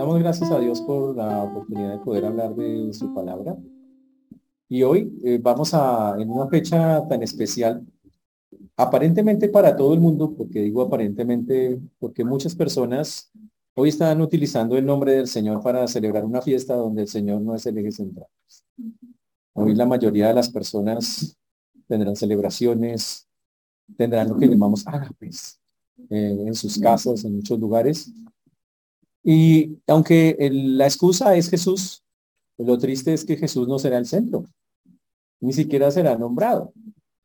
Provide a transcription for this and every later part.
Damos gracias a Dios por la oportunidad de poder hablar de su palabra. Y hoy eh, vamos a, en una fecha tan especial, aparentemente para todo el mundo, porque digo aparentemente, porque muchas personas hoy están utilizando el nombre del Señor para celebrar una fiesta donde el Señor no es el eje central. Hoy la mayoría de las personas tendrán celebraciones, tendrán lo que llamamos ágapes eh, en sus casas, en muchos lugares. Y aunque la excusa es Jesús, lo triste es que Jesús no será el centro, ni siquiera será nombrado,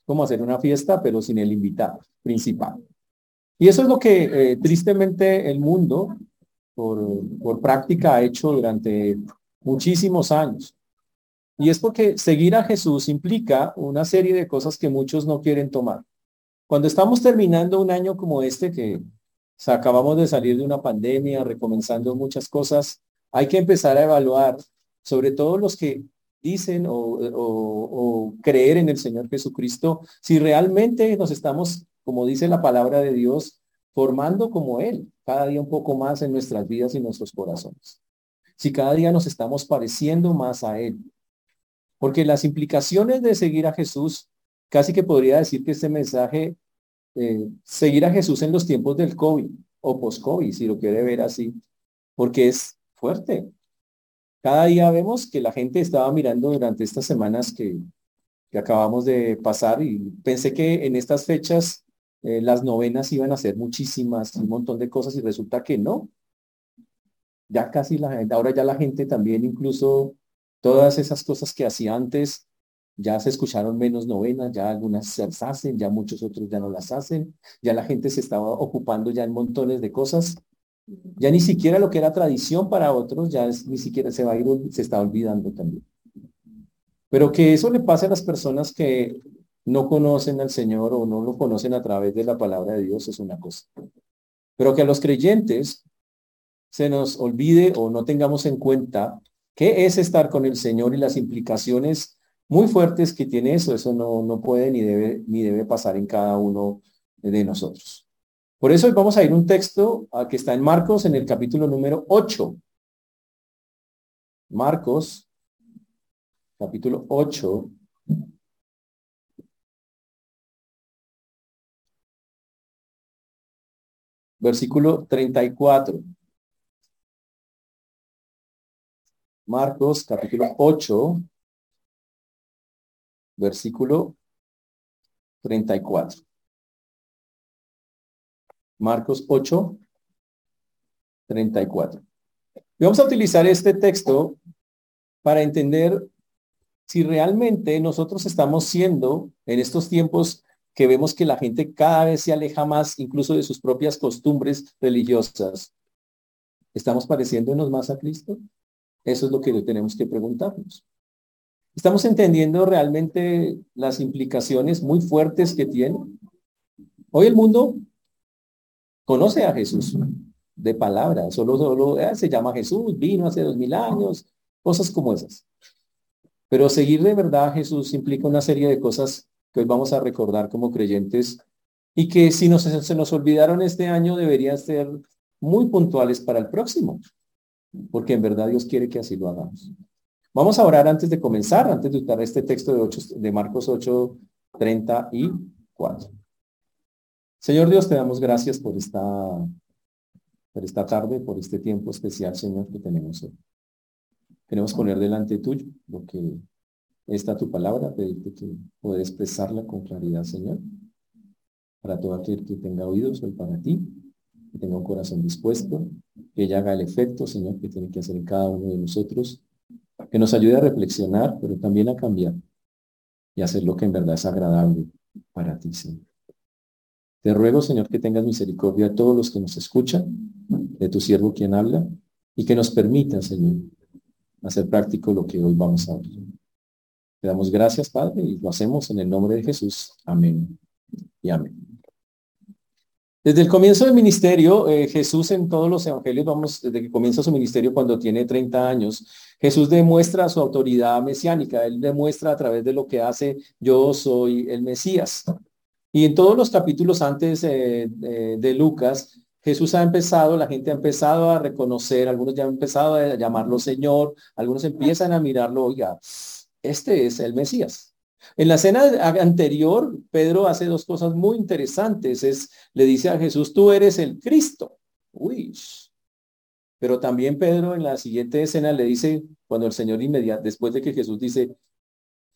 como hacer una fiesta, pero sin el invitado principal. Y eso es lo que eh, tristemente el mundo, por, por práctica, ha hecho durante muchísimos años. Y es porque seguir a Jesús implica una serie de cosas que muchos no quieren tomar. Cuando estamos terminando un año como este, que acabamos de salir de una pandemia, recomenzando muchas cosas, hay que empezar a evaluar, sobre todo los que dicen o, creer en el Señor Jesucristo, si realmente nos estamos, como dice la palabra de Dios, formando como Él, cada día un poco más en nuestras vidas y nuestros corazones. Si cada día nos estamos pareciendo más a Él. Porque las implicaciones de seguir a Jesús casi que podría decir que este mensaje, eh, seguir a Jesús en los tiempos del COVID o post-COVID, si lo quiere ver así, porque es fuerte. Cada día vemos que la gente estaba mirando durante estas semanas que, que acabamos de pasar y pensé que en estas fechas eh, las novenas iban a ser muchísimas, un montón de cosas y resulta que no. Ya casi la gente, ahora ya la gente también incluso todas esas cosas que hacía antes, ya se escucharon menos novenas, ya algunas se hacen, ya muchos otros ya no las hacen, ya la gente se estaba ocupando ya en montones de cosas, ya ni siquiera lo que era tradición para otros, ya ni siquiera se va a ir, se está olvidando también. Pero que eso le pase a las personas que no conocen al Señor o no lo conocen a través de la palabra de Dios es una cosa. Pero que a los creyentes se nos olvide o no tengamos en cuenta qué es estar con el Señor y las implicaciones muy fuertes que tiene eso. Eso no, no puede ni debe, ni debe pasar en cada uno de nosotros. Por eso vamos a ir un texto que está en Marcos en el capítulo número 8. Marcos, capítulo 8. Versículo 34. Marcos, capítulo 8, versículo 34. Marcos 8, 34. Y vamos a utilizar este texto para entender si realmente nosotros estamos siendo en estos tiempos que vemos que la gente cada vez se aleja más incluso de sus propias costumbres religiosas. ¿Estamos pareciéndonos más a Cristo? Eso es lo que tenemos que preguntarnos. Estamos entendiendo realmente las implicaciones muy fuertes que tiene. Hoy el mundo conoce a Jesús de palabra, solo, solo eh, se llama Jesús, vino hace dos mil años, cosas como esas. Pero seguir de verdad a Jesús implica una serie de cosas que hoy vamos a recordar como creyentes y que si nos, se nos olvidaron este año deberían ser muy puntuales para el próximo, porque en verdad Dios quiere que así lo hagamos. Vamos a orar antes de comenzar, antes de usar este texto de, 8, de Marcos 8, 34. Señor Dios, te damos gracias por esta, por esta tarde, por este tiempo especial, Señor, que tenemos hoy. Queremos poner delante tuyo lo que está tu palabra, pedirte que pueda expresarla con claridad, Señor, para todo aquel que tenga oídos, hoy para ti, que tenga un corazón dispuesto, que ella haga el efecto, Señor, que tiene que hacer en cada uno de nosotros que nos ayude a reflexionar, pero también a cambiar y hacer lo que en verdad es agradable para ti, Señor. Te ruego, Señor, que tengas misericordia a todos los que nos escuchan, de tu siervo quien habla, y que nos permita, Señor, hacer práctico lo que hoy vamos a ver. Te damos gracias, Padre, y lo hacemos en el nombre de Jesús. Amén y amén. Desde el comienzo del ministerio, eh, Jesús en todos los evangelios, vamos, desde que comienza su ministerio cuando tiene 30 años, Jesús demuestra su autoridad mesiánica, él demuestra a través de lo que hace, yo soy el Mesías. Y en todos los capítulos antes eh, de Lucas, Jesús ha empezado, la gente ha empezado a reconocer, algunos ya han empezado a llamarlo Señor, algunos empiezan a mirarlo, oiga, este es el Mesías. En la cena anterior, Pedro hace dos cosas muy interesantes. Es, le dice a Jesús, tú eres el Cristo. Uy. Pero también Pedro en la siguiente escena le dice, cuando el Señor inmediato, después de que Jesús dice,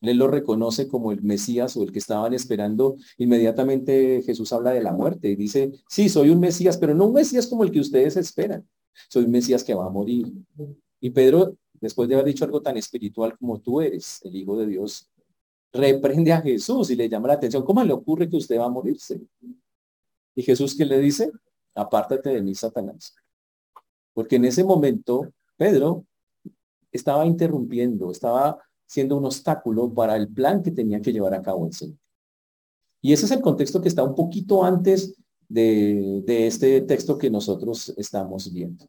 él lo reconoce como el Mesías o el que estaban esperando. Inmediatamente Jesús habla de la muerte y dice, sí, soy un Mesías, pero no un Mesías como el que ustedes esperan. Soy un Mesías que va a morir. Y Pedro, después de haber dicho algo tan espiritual como tú eres, el Hijo de Dios, reprende a Jesús y le llama la atención. ¿Cómo le ocurre que usted va a morirse? Y Jesús, ¿qué le dice? Apártate de mí, Satanás. Porque en ese momento, Pedro estaba interrumpiendo, estaba siendo un obstáculo para el plan que tenía que llevar a cabo el Señor. Y ese es el contexto que está un poquito antes de, este texto que nosotros estamos viendo.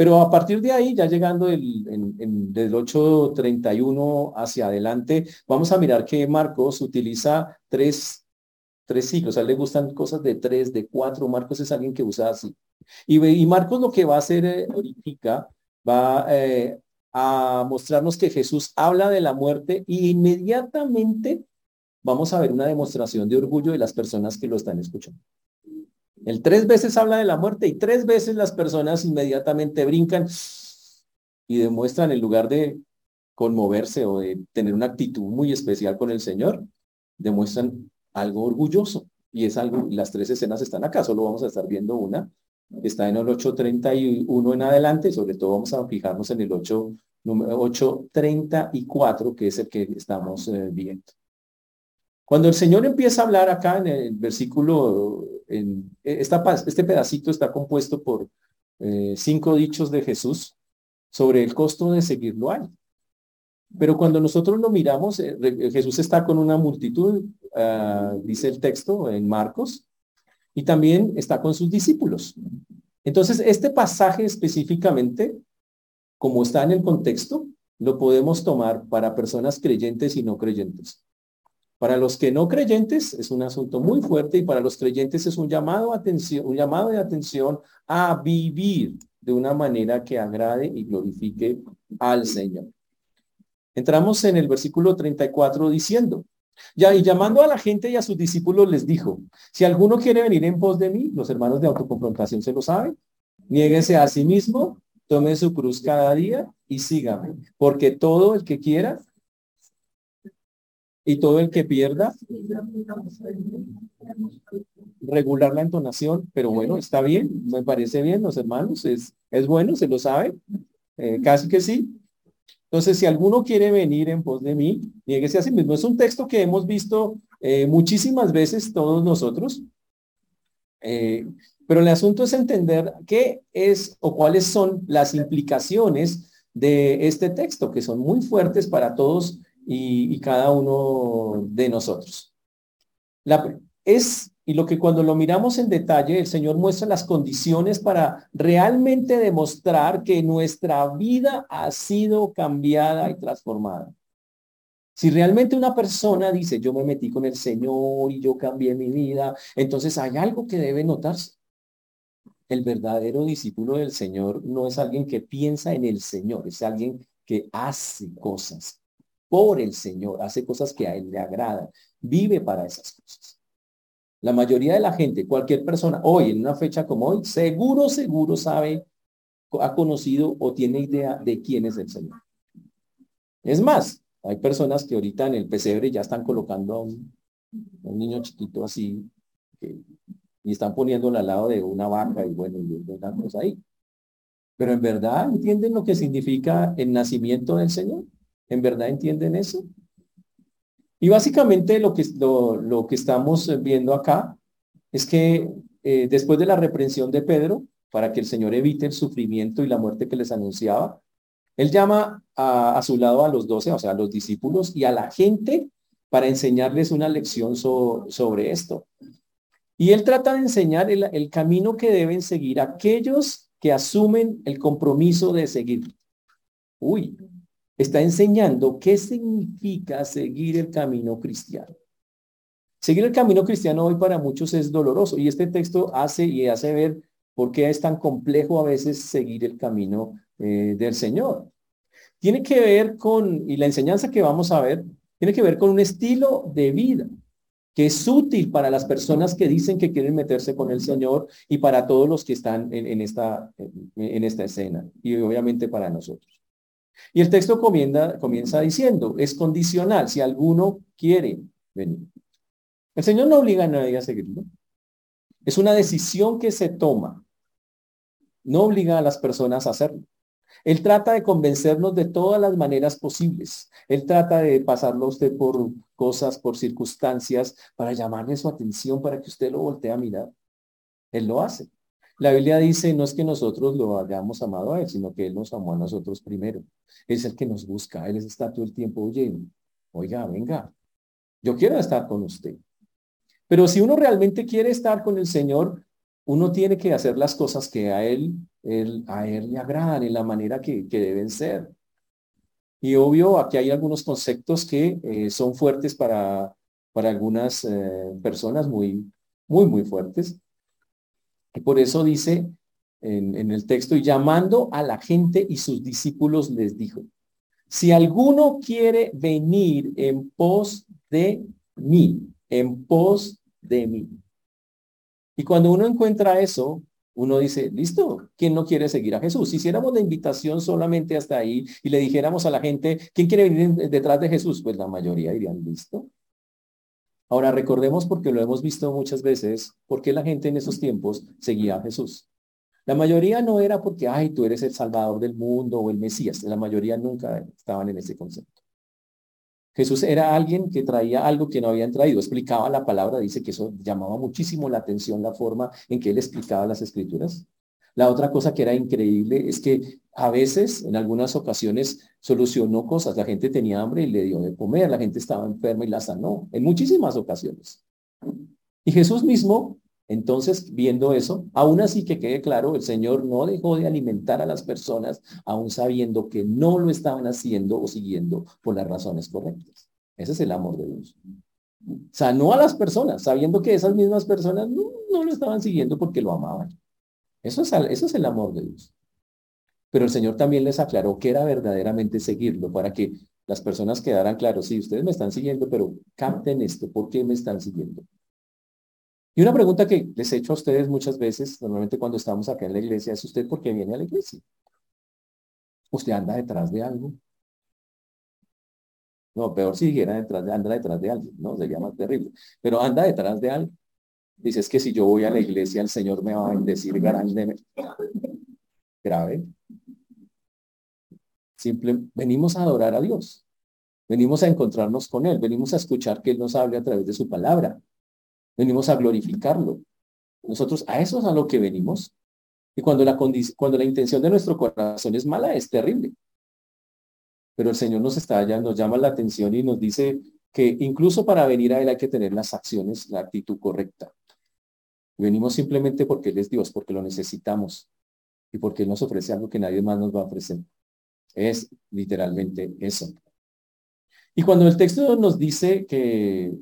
Pero a partir de ahí, ya llegando el, en, del 8.31 hacia adelante, vamos a mirar que Marcos utiliza tres, tres ciclos. A le gustan cosas de tres, de cuatro. Marcos es alguien que usa así. Y, Marcos lo que va a hacer eh, ahorita, va eh, a mostrarnos que Jesús habla de la muerte y inmediatamente vamos a ver una demostración de orgullo de las personas que lo están escuchando. El tres veces habla de la muerte y tres veces las personas inmediatamente brincan y demuestran en lugar de conmoverse o de tener una actitud muy especial con el Señor, demuestran algo orgulloso. Y es algo, las tres escenas están acá, solo vamos a estar viendo una está en el 8.31 en adelante, sobre todo vamos a fijarnos en el 8, 8.34, que es el que estamos eh, viendo. Cuando el Señor empieza a hablar acá en el versículo, en, esta, este pedacito está compuesto por eh, cinco dichos de Jesús sobre el costo de seguirlo a. Pero cuando nosotros lo miramos, eh, Jesús está con una multitud, ah, dice el texto en Marcos, y también está con sus discípulos. Entonces, este pasaje específicamente, como está en el contexto, lo podemos tomar para personas creyentes y no creyentes. Para los que no creyentes es un asunto muy fuerte y para los creyentes es un llamado, atención, un llamado de atención a vivir de una manera que agrade y glorifique al Señor. Entramos en el versículo 34 diciendo, ya, y llamando a la gente y a sus discípulos les dijo, si alguno quiere venir en pos de mí, los hermanos de autoconfrontación se lo saben, niéguese a sí mismo, tome su cruz cada día y sígame, porque todo el que quiera y todo el que pierda, regular la entonación, pero bueno, está bien, me parece bien, los hermanos, es, es bueno, se lo sabe, eh, casi que sí, entonces, si alguno quiere venir en pos de mí, nieguese a sí mismo. Es un texto que hemos visto eh, muchísimas veces todos nosotros. Eh, pero el asunto es entender qué es o cuáles son las implicaciones de este texto, que son muy fuertes para todos y, cada uno de nosotros. La, es y lo que cuando lo miramos en detalle, el Señor muestra las condiciones para realmente demostrar que nuestra vida ha sido cambiada y transformada. Si realmente una persona dice, yo me metí con el Señor y yo cambié mi vida, entonces hay algo que debe notarse. El verdadero discípulo del Señor no es alguien que piensa en el Señor, es alguien que hace cosas por el Señor, hace cosas que a Él le agradan, vive para esas cosas. La mayoría de la gente, cualquier persona, hoy, en una fecha como hoy, seguro, seguro sabe, ha conocido o tiene idea de quién es el Señor. Es más, hay personas que ahorita en el pesebre ya están colocando a un, niño chiquito así y están poniéndolo al lado de una vaca y bueno, y una cosa ahí. Pero en verdad entienden lo que significa el nacimiento del Señor. ¿En verdad entienden eso? Y básicamente lo que, lo, que estamos viendo acá es que eh, después de la reprensión de Pedro, para que el Señor evite el sufrimiento y la muerte que les anunciaba, él llama a, su lado a los doce, o sea, a los discípulos y a la gente para enseñarles una lección sobre esto. Y él trata de enseñar el, el camino que deben seguir aquellos que asumen el compromiso de seguir. Uy, está enseñando qué significa seguir el camino cristiano. Seguir el camino cristiano hoy para muchos es doloroso y este texto hace y hace ver ¿Por qué es tan complejo a veces seguir el camino eh, del Señor? Tiene que ver con, y la enseñanza que vamos a ver, tiene que ver con un estilo de vida que es útil para las personas que dicen que quieren meterse con el Señor y para todos los que están en, esta, en esta escena y obviamente para nosotros. Y el texto comienza, diciendo, es condicional, si alguno quiere venir. El Señor no obliga a nadie a seguirlo. Es una decisión que se toma. No obliga a las personas a hacerlo. Él trata de convencernos de todas las maneras posibles. Él trata de pasarlo a usted por cosas, por circunstancias, para llamarle su atención, para que usted lo voltee a mirar. Él lo hace. La Biblia dice, no es que nosotros lo hayamos amado a Él, sino que Él nos amó a nosotros primero. Es el que nos busca. Él está todo el tiempo, oye, oiga, venga, yo quiero estar con usted. Pero si uno realmente quiere estar con el Señor, uno tiene que hacer las cosas que a Él a él le agradan en la manera que, deben ser. Y obvio, aquí hay algunos conceptos que eh, son fuertes para, para algunas eh, personas, muy, muy, muy fuertes. Y por eso dice en, en el texto, y llamando a la gente y sus discípulos les dijo, si alguno quiere venir en pos de mí, en pos de mí. Y cuando uno encuentra eso, uno dice, listo, ¿quién no quiere seguir a Jesús? Si hiciéramos la invitación solamente hasta ahí y le dijéramos a la gente, ¿quién quiere venir detrás de Jesús? Pues la mayoría dirían, listo. Ahora recordemos, porque lo hemos visto muchas veces, por qué la gente en esos tiempos seguía a Jesús. La mayoría no era porque, ay, tú eres el Salvador del mundo o el Mesías. La mayoría nunca estaban en ese concepto. Jesús era alguien que traía algo que no habían traído, explicaba la palabra, dice que eso llamaba muchísimo la atención la forma en que él explicaba las escrituras. La otra cosa que era increíble es que a veces, en algunas ocasiones, solucionó cosas. La gente tenía hambre y le dio de comer, la gente estaba enferma y la sanó, en muchísimas ocasiones. Y Jesús mismo entonces, viendo eso, aún así que quede claro, el Señor no dejó de alimentar a las personas, aún sabiendo que no lo estaban haciendo o siguiendo por las razones correctas. Ese es el amor de Dios. Sanó a las personas, sabiendo que esas mismas personas no, lo estaban siguiendo porque lo amaban. Eso es, el amor de Dios. Pero el Señor también les aclaró que era verdaderamente seguirlo para que las personas quedaran claros, sí, ustedes me están siguiendo, pero capten esto, ¿por qué me están siguiendo? Y una pregunta que les he hecho a ustedes muchas veces, normalmente cuando estamos acá en la iglesia, es usted por qué viene a la iglesia. ¿Usted anda detrás de algo? No, peor si dijera detrás de, anda detrás de alguien, ¿no? Sería más terrible. Pero anda detrás de algo. Dices que si yo voy a la iglesia, el Señor me va a bendecir grandemente. Grave. Simple, venimos a adorar a Dios. Venimos a encontrarnos con Él. Venimos a escuchar que Él nos hable a través de su palabra. Venimos a glorificarlo. Nosotros a eso es a lo que venimos. Y cuando la, cuando la intención de nuestro corazón es mala, es terrible. Pero el Señor nos está nos llama la atención y nos dice que incluso para venir a Él hay que tener las acciones, la actitud correcta. Venimos simplemente porque Él es Dios, porque lo necesitamos y porque Él nos ofrece algo que nadie más nos va a ofrecer. Es literalmente eso. Y cuando el texto nos dice que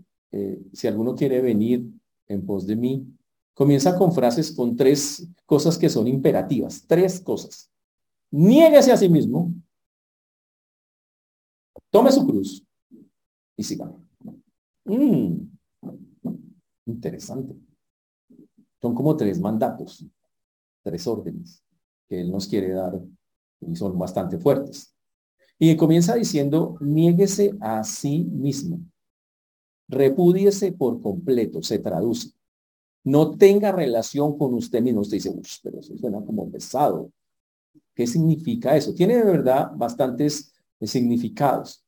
si alguno quiere venir en pos de mí, comienza con frases con tres cosas que son imperativas, tres cosas. Niéguese a sí mismo, tome su cruz y siga. Mm, interesante. Son como tres mandatos, tres órdenes que Él nos quiere dar y son bastante fuertes. Y comienza diciendo, niéguese a sí mismo. Repúdiese por completo, se traduce. No tenga relación con usted mismo. Usted dice, pero eso suena como pesado. ¿Qué significa eso? Tiene de verdad bastantes significados.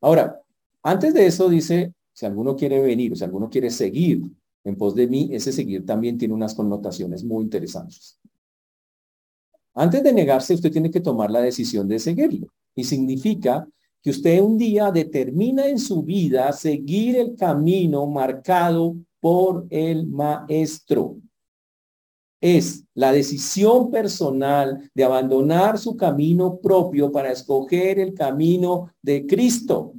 Ahora, antes de eso dice, si alguno quiere venir, si alguno quiere seguir en pos de mí, ese seguir también tiene unas connotaciones muy interesantes. Antes de negarse, usted tiene que tomar la decisión de seguirlo. Y significa que usted un día determina en su vida seguir el camino marcado por el maestro. Es la decisión personal de abandonar su camino propio para escoger el camino de Cristo.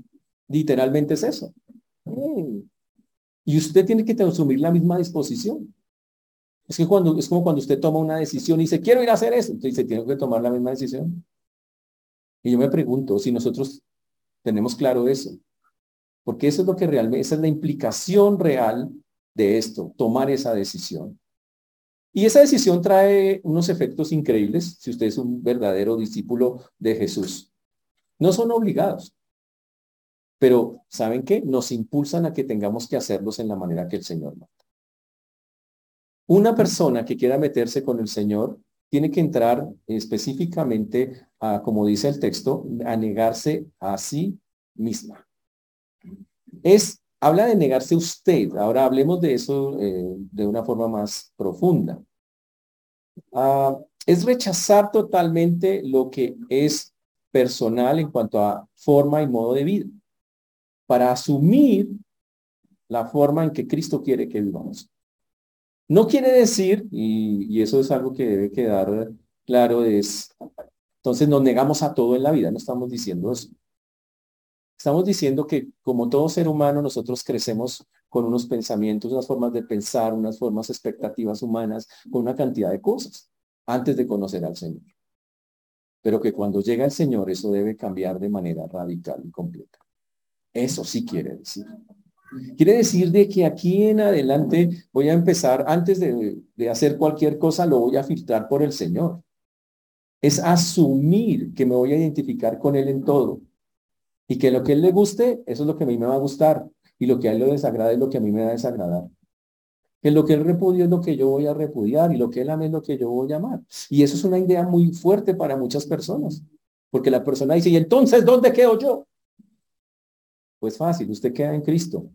Literalmente es eso. Mm. Y usted tiene que asumir la misma disposición. Es que cuando, es como cuando usted toma una decisión y dice, quiero ir a hacer eso, entonces se tiene que tomar la misma decisión. Y yo me pregunto si nosotros tenemos claro eso. Porque eso es lo que realmente, esa es la implicación real de esto, tomar esa decisión. Y esa decisión trae unos efectos increíbles si usted es un verdadero discípulo de Jesús. No son obligados, pero ¿saben qué? Nos impulsan a que tengamos que hacerlos en la manera que el Señor manda. Una persona que quiera meterse con el Señor tiene que entrar específicamente a, como dice el texto, a negarse a sí misma. Es, habla de negarse usted. Ahora hablemos de eso eh, de una forma más profunda. Ah, es rechazar totalmente lo que es personal en cuanto a forma y modo de vida, para asumir la forma en que Cristo quiere que vivamos. No quiere decir, y, eso es algo que debe quedar claro, es, entonces nos negamos a todo en la vida, no estamos diciendo eso. Estamos diciendo que como todo ser humano nosotros crecemos con unos pensamientos, unas formas de pensar, unas formas expectativas humanas, con una cantidad de cosas antes de conocer al Señor. Pero que cuando llega el Señor eso debe cambiar de manera radical y completa. Eso sí quiere decir. Quiere decir de que aquí en adelante voy a empezar, antes de, hacer cualquier cosa, lo voy a filtrar por el Señor. Es asumir que me voy a identificar con Él en todo y que lo que él le guste, eso es lo que a mí me va a gustar. Y lo que a él le desagrada es lo que a mí me va a desagradar. Que lo que él repudia es lo que yo voy a repudiar y lo que él ama es lo que yo voy a amar. Y eso es una idea muy fuerte para muchas personas. Porque la persona dice, ¿y entonces dónde quedo yo? Pues fácil, usted queda en Cristo.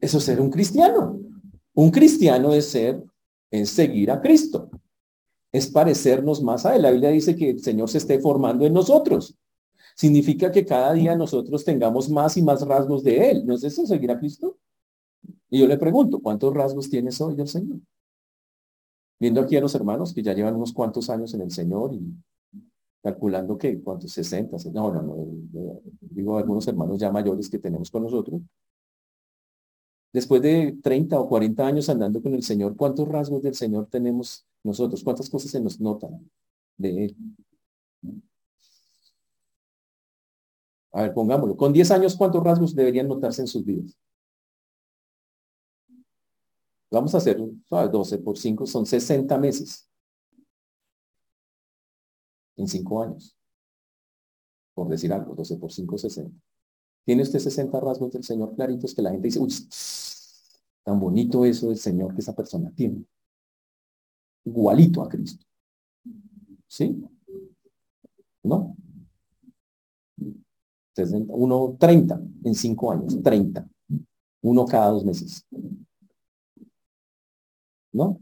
Eso es ser un cristiano. Un cristiano es ser, es seguir a Cristo. Es parecernos más a Él. La Biblia dice que el Señor se esté formando en nosotros significa que cada día nosotros tengamos más y más rasgos de Él. ¿No es eso seguir a Cristo? Y yo le pregunto, ¿cuántos rasgos tienes hoy el Señor? Viendo aquí a los hermanos que ya llevan unos cuantos años en el Señor calculando que cuántos, 60, no, no, no, digo algunos hermanos ya mayores que tenemos con nosotros. Después de 30 o 40 años andando con el Señor, ¿cuántos rasgos del Señor tenemos nosotros? ¿Cuántas cosas se nos notan de Él? A ver, pongámoslo. Con 10 años, ¿cuántos rasgos deberían notarse en sus vidas? Vamos a hacer, 12 por 5 son 60 meses. En 5 años. Por decir algo, 12 por 5, 60. ¿Tiene usted 60 rasgos del Señor claritos que la gente dice, uy, tan bonito eso del Señor que esa persona tiene? Igualito a Cristo. ¿Sí? ¿No? uno 30 en cinco años, 30. Uno cada dos meses. ¿No?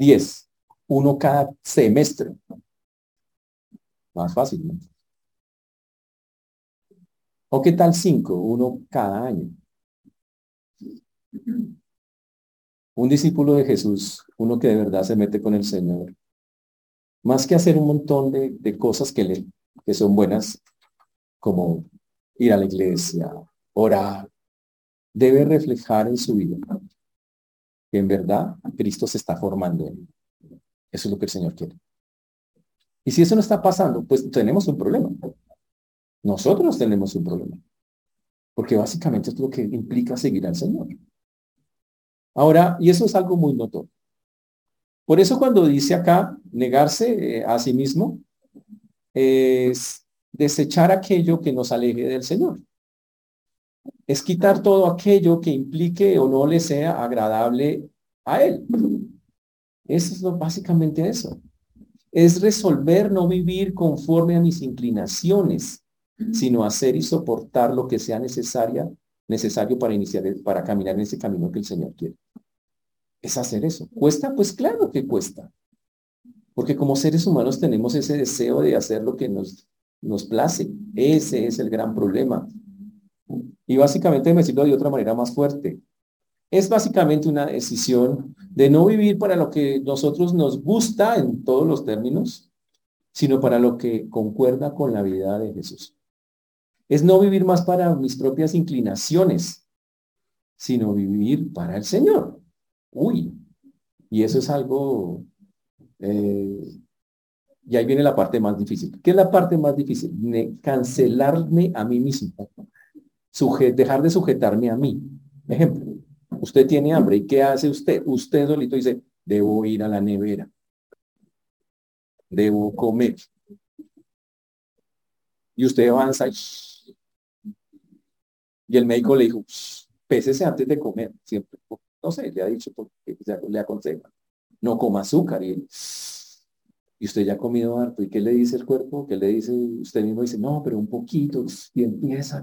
10. Uno cada semestre. Más fácil, ¿no? ¿O qué tal cinco? Uno cada año. Un discípulo de Jesús, uno que de verdad se mete con el Señor, más que hacer un montón de, cosas que, le, que son buenas, como ir a la iglesia, orar, debe reflejar en su vida que en verdad Cristo se está formando en Eso es lo que el Señor quiere. Y si eso no está pasando, pues tenemos un problema. Nosotros tenemos un problema. Porque básicamente es lo que implica seguir al Señor. Ahora, y eso es algo muy notorio. Por eso cuando dice acá negarse eh, a sí mismo, es desechar aquello que nos aleje del Señor. Es quitar todo aquello que implique o no le sea agradable a Él. Eso es lo, básicamente eso. Es resolver no vivir conforme a mis inclinaciones, sino hacer y soportar lo que sea necesaria, necesario para iniciar, para caminar en ese camino que el Señor quiere es hacer eso. ¿Cuesta? Pues claro que cuesta. Porque como seres humanos tenemos ese deseo de hacer lo que nos, nos place. Ese es el gran problema. Y básicamente, me decirlo de otra manera más fuerte, es básicamente una decisión de no vivir para lo que nosotros nos gusta en todos los términos, sino para lo que concuerda con la vida de Jesús. Es no vivir más para mis propias inclinaciones, sino vivir para el Señor. Uy, y eso es algo, eh, y ahí viene la parte más difícil. ¿Qué es la parte más difícil? cancelarme a mí mismo, dejar de sujetarme a mí. Ejemplo, usted tiene hambre y ¿qué hace usted? Usted solito dice, debo ir a la nevera, debo comer. Y usted avanza y, el médico le dijo, pésese antes de comer, siempre. No sé, le ha dicho porque le aconseja. No coma azúcar. Y, y usted ya ha comido harto. ¿Y qué le dice el cuerpo? ¿Qué le dice? Usted mismo dice, no, pero un poquito. Y empieza.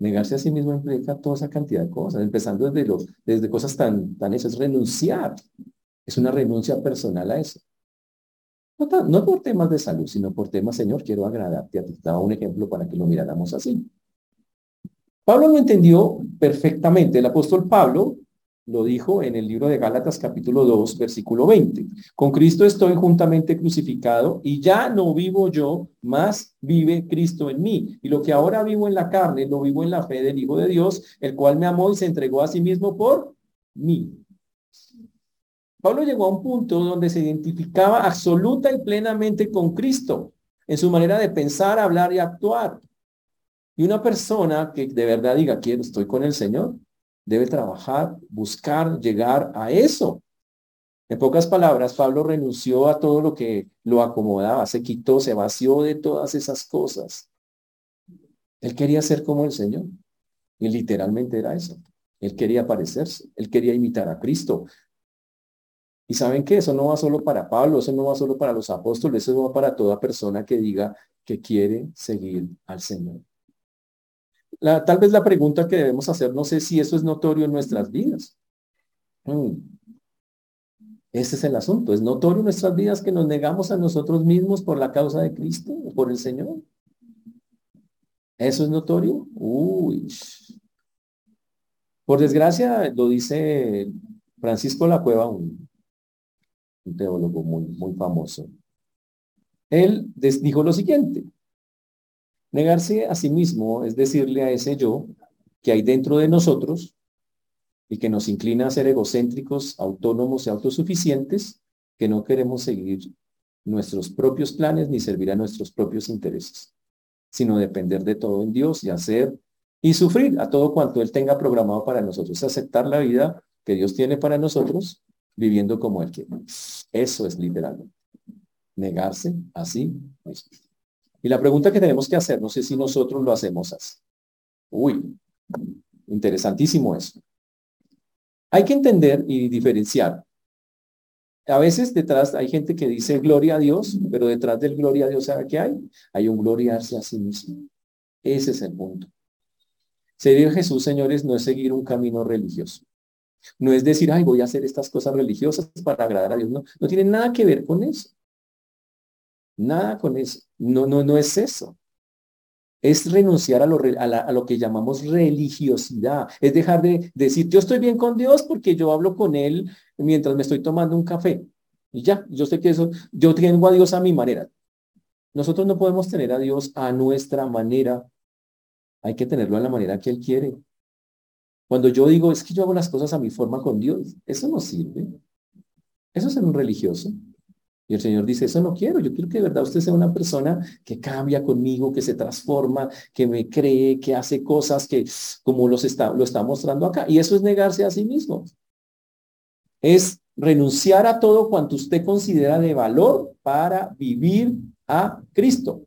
Negarse a sí mismo implica toda esa cantidad de cosas, empezando desde, los, desde cosas tan, tan hechas, renunciar. Es una renuncia personal a eso. No, por temas de salud, sino por temas, Señor, quiero agradarte a ti. Daba un ejemplo para que lo miráramos así. Pablo lo entendió perfectamente. El apóstol Pablo lo dijo en el libro de Gálatas capítulo 2, versículo 20. Con Cristo estoy juntamente crucificado y ya no vivo yo, más vive Cristo en mí. Y lo que ahora vivo en la carne, lo vivo en la fe del Hijo de Dios, el cual me amó y se entregó a sí mismo por mí. Pablo llegó a un punto donde se identificaba absoluta y plenamente con Cristo en su manera de pensar, hablar y actuar. Y una persona que de verdad diga, quiero, estoy con el Señor, debe trabajar, buscar, llegar a eso. En pocas palabras, Pablo renunció a todo lo que lo acomodaba, se quitó, se vació de todas esas cosas. Él quería ser como el Señor. Y literalmente era eso. Él quería parecerse, él quería imitar a Cristo. Y saben que eso no va solo para Pablo, eso no va solo para los apóstoles, eso va para toda persona que diga que quiere seguir al Señor tal vez la pregunta que debemos hacer, no sé si eso es notorio en nuestras vidas. Mm. Ese es el asunto. ¿Es notorio en nuestras vidas que nos negamos a nosotros mismos por la causa de Cristo o por el Señor? ¿Eso es notorio? Uy. Por desgracia, lo dice Francisco La Cueva, un, un teólogo muy, muy famoso. Él dijo lo siguiente, Negarse a sí mismo es decirle a ese yo que hay dentro de nosotros y que nos inclina a ser egocéntricos, autónomos y autosuficientes, que no queremos seguir nuestros propios planes ni servir a nuestros propios intereses, sino depender de todo en Dios y hacer y sufrir a todo cuanto Él tenga programado para nosotros, aceptar la vida que Dios tiene para nosotros, viviendo como Él quiere. Eso es literalmente. Negarse a sí mismo. Y la pregunta que tenemos que hacer, no sé si nosotros lo hacemos así. Uy, interesantísimo eso. Hay que entender y diferenciar. A veces detrás hay gente que dice gloria a Dios, pero detrás del gloria a Dios, ¿sabe qué hay? Hay un gloriarse a sí mismo. Ese es el punto. Seguir Jesús, señores, no es seguir un camino religioso. No es decir, ay, voy a hacer estas cosas religiosas para agradar a Dios. No, no tiene nada que ver con eso. Nada con eso. No, no, no es eso. Es renunciar a lo, a, lo que llamamos religiosidad. Es dejar de, decir, yo estoy bien con Dios porque yo hablo con Él mientras me estoy tomando un café. Y ya, yo sé que eso, yo tengo a Dios a mi manera. Nosotros no podemos tener a Dios a nuestra manera. Hay que tenerlo a la manera que Él quiere. Cuando yo digo, es que yo hago las cosas a mi forma con Dios, eso no sirve. Eso es ser un religioso. Y el Señor dice, eso no quiero, yo quiero que de verdad usted sea una persona que cambia conmigo, que se transforma, que me cree, que hace cosas que como los está, lo está mostrando acá. Y eso es negarse a sí mismo. Es renunciar a todo cuanto usted considera de valor para vivir a Cristo.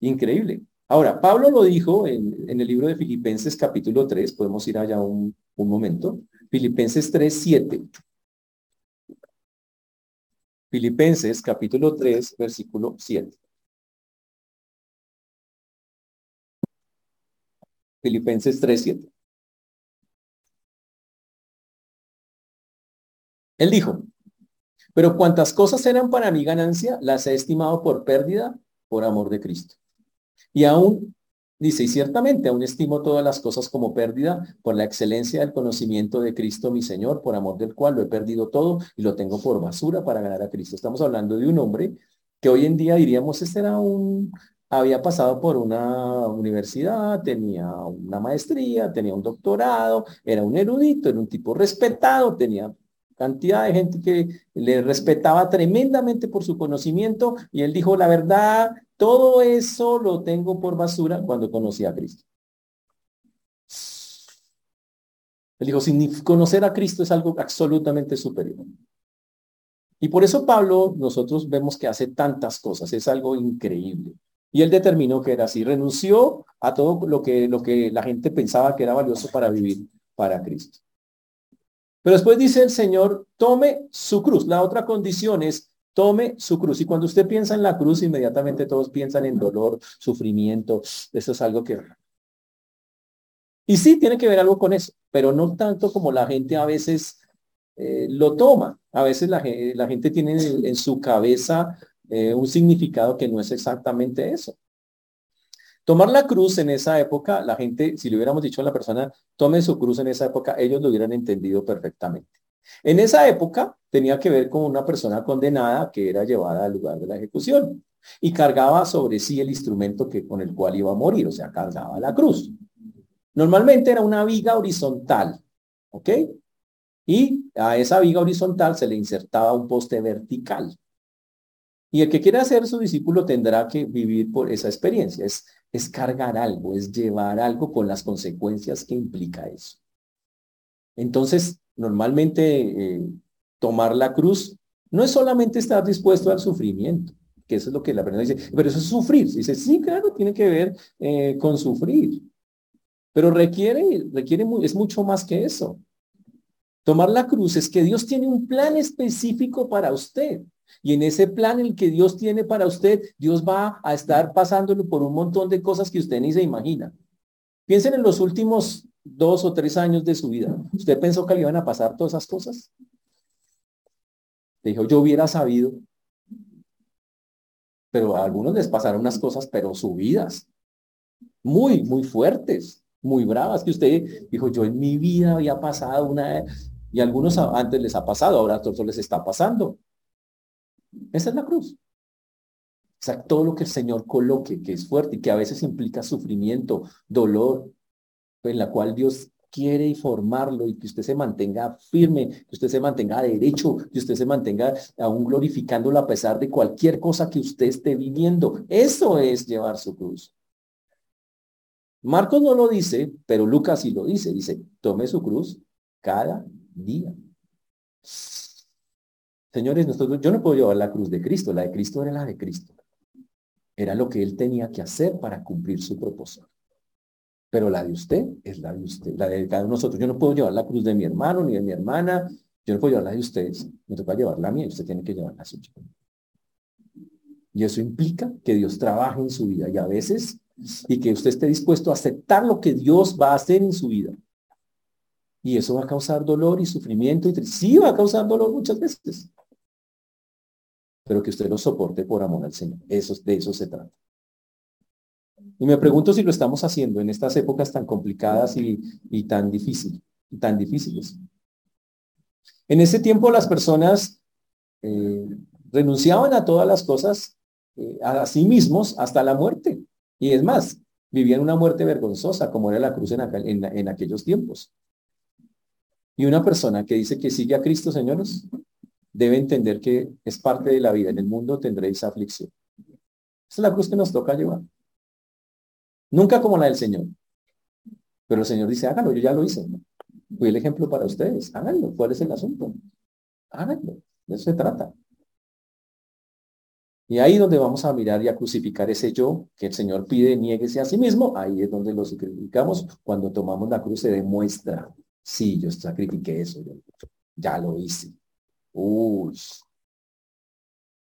Increíble. Ahora, Pablo lo dijo en, el libro de Filipenses capítulo 3, podemos ir allá un, un momento. Filipenses 3, 7. Filipenses capítulo 3, versículo 7. Filipenses 3, 7. Él dijo, pero cuantas cosas eran para mi ganancia, las he estimado por pérdida por amor de Cristo. Y aún Dice, y ciertamente aún estimo todas las cosas como pérdida por la excelencia del conocimiento de Cristo mi Señor, por amor del cual lo he perdido todo y lo tengo por basura para ganar a Cristo. Estamos hablando de un hombre que hoy en día diríamos, este era un había pasado por una universidad, tenía una maestría, tenía un doctorado, era un erudito, era un tipo respetado, tenía cantidad de gente que le respetaba tremendamente por su conocimiento y él dijo, la verdad, todo eso lo tengo por basura cuando conocí a Cristo. Él dijo, sin conocer a Cristo es algo absolutamente superior. Y por eso Pablo, nosotros vemos que hace tantas cosas, es algo increíble. Y él determinó que era así, renunció a todo lo que, lo que la gente pensaba que era valioso para vivir para Cristo. Pero después dice el Señor, tome su cruz. La otra condición es, tome su cruz. Y cuando usted piensa en la cruz, inmediatamente todos piensan en dolor, sufrimiento. Eso es algo que... Y sí, tiene que ver algo con eso, pero no tanto como la gente a veces eh, lo toma. A veces la, gente tiene en su cabeza eh, un significado que no es exactamente eso. Tomar la cruz en esa época, la gente, si le hubiéramos dicho a la persona, tome su cruz en esa época, ellos lo hubieran entendido perfectamente. En esa época tenía que ver con una persona condenada que era llevada al lugar de la ejecución y cargaba sobre sí el instrumento que, con el cual iba a morir, o sea, cargaba la cruz. Normalmente era una viga horizontal, ¿ok? Y a esa viga horizontal se le insertaba un poste vertical. Y el que quiera ser su discípulo tendrá que vivir por esa experiencia. Es cargar algo, es llevar algo con las consecuencias que implica eso. Entonces, normalmente eh, tomar la cruz no es solamente estar dispuesto al sufrimiento, que eso es lo que la persona dice, pero eso es sufrir. Dice, sí, claro, tiene que ver eh, con sufrir. Pero requiere, requiere, es mucho más que eso. Tomar la cruz es que Dios tiene un plan específico para usted. Y en ese plan el que Dios tiene para usted, Dios va a estar pasándolo por un montón de cosas que usted ni se imagina. Piensen en los últimos dos o tres años de su vida. ¿Usted pensó que le iban a pasar todas esas cosas? Dijo, yo hubiera sabido. Pero a algunos les pasaron unas cosas, pero subidas. Muy, muy fuertes, muy bravas, que usted dijo, yo en mi vida había pasado una... Y algunos antes les ha pasado, ahora a todos les está pasando. Esa es la cruz. O sea, todo lo que el Señor coloque, que es fuerte y que a veces implica sufrimiento, dolor, en la cual Dios quiere informarlo y que usted se mantenga firme, que usted se mantenga derecho, que usted se mantenga aún glorificándolo a pesar de cualquier cosa que usted esté viviendo. Eso es llevar su cruz. Marcos no lo dice, pero Lucas sí lo dice. Dice, tome su cruz cada día. Señores, nosotros, yo no puedo llevar la cruz de Cristo, la de Cristo era la de Cristo. Era lo que él tenía que hacer para cumplir su propósito. Pero la de usted es la de usted, la de cada uno de nosotros. Yo no puedo llevar la cruz de mi hermano ni de mi hermana. Yo no puedo llevar la de ustedes. Me toca llevar la mía y usted tiene que llevar la suya. Y eso implica que Dios trabaje en su vida y a veces, y que usted esté dispuesto a aceptar lo que Dios va a hacer en su vida. Y eso va a causar dolor y sufrimiento. Y sí va a causar dolor muchas veces pero que usted lo soporte por amor al Señor. De eso se trata. Y me pregunto si lo estamos haciendo en estas épocas tan complicadas y, tan, difícil, tan difíciles. En ese tiempo las personas eh, renunciaban a todas las cosas, eh, a sí mismos, hasta la muerte. Y es más, vivían una muerte vergonzosa, como era la cruz en, en aquellos tiempos. Y una persona que dice que sigue a Cristo, señores, debe entender que es parte de la vida. En el mundo tendréis aflicción. Es la cruz que nos toca llevar. Nunca como la del Señor. Pero el Señor dice, háganlo, yo ya lo hice. Fui el ejemplo para ustedes. Háganlo. ¿Cuál es el asunto? Háganlo. De eso se trata. Y ahí donde vamos a mirar y a crucificar ese yo que el Señor pide, nieguese a sí mismo, ahí es donde lo sacrificamos. Cuando tomamos la cruz se demuestra, sí, yo sacrifiqué eso, ya lo hice. Uy.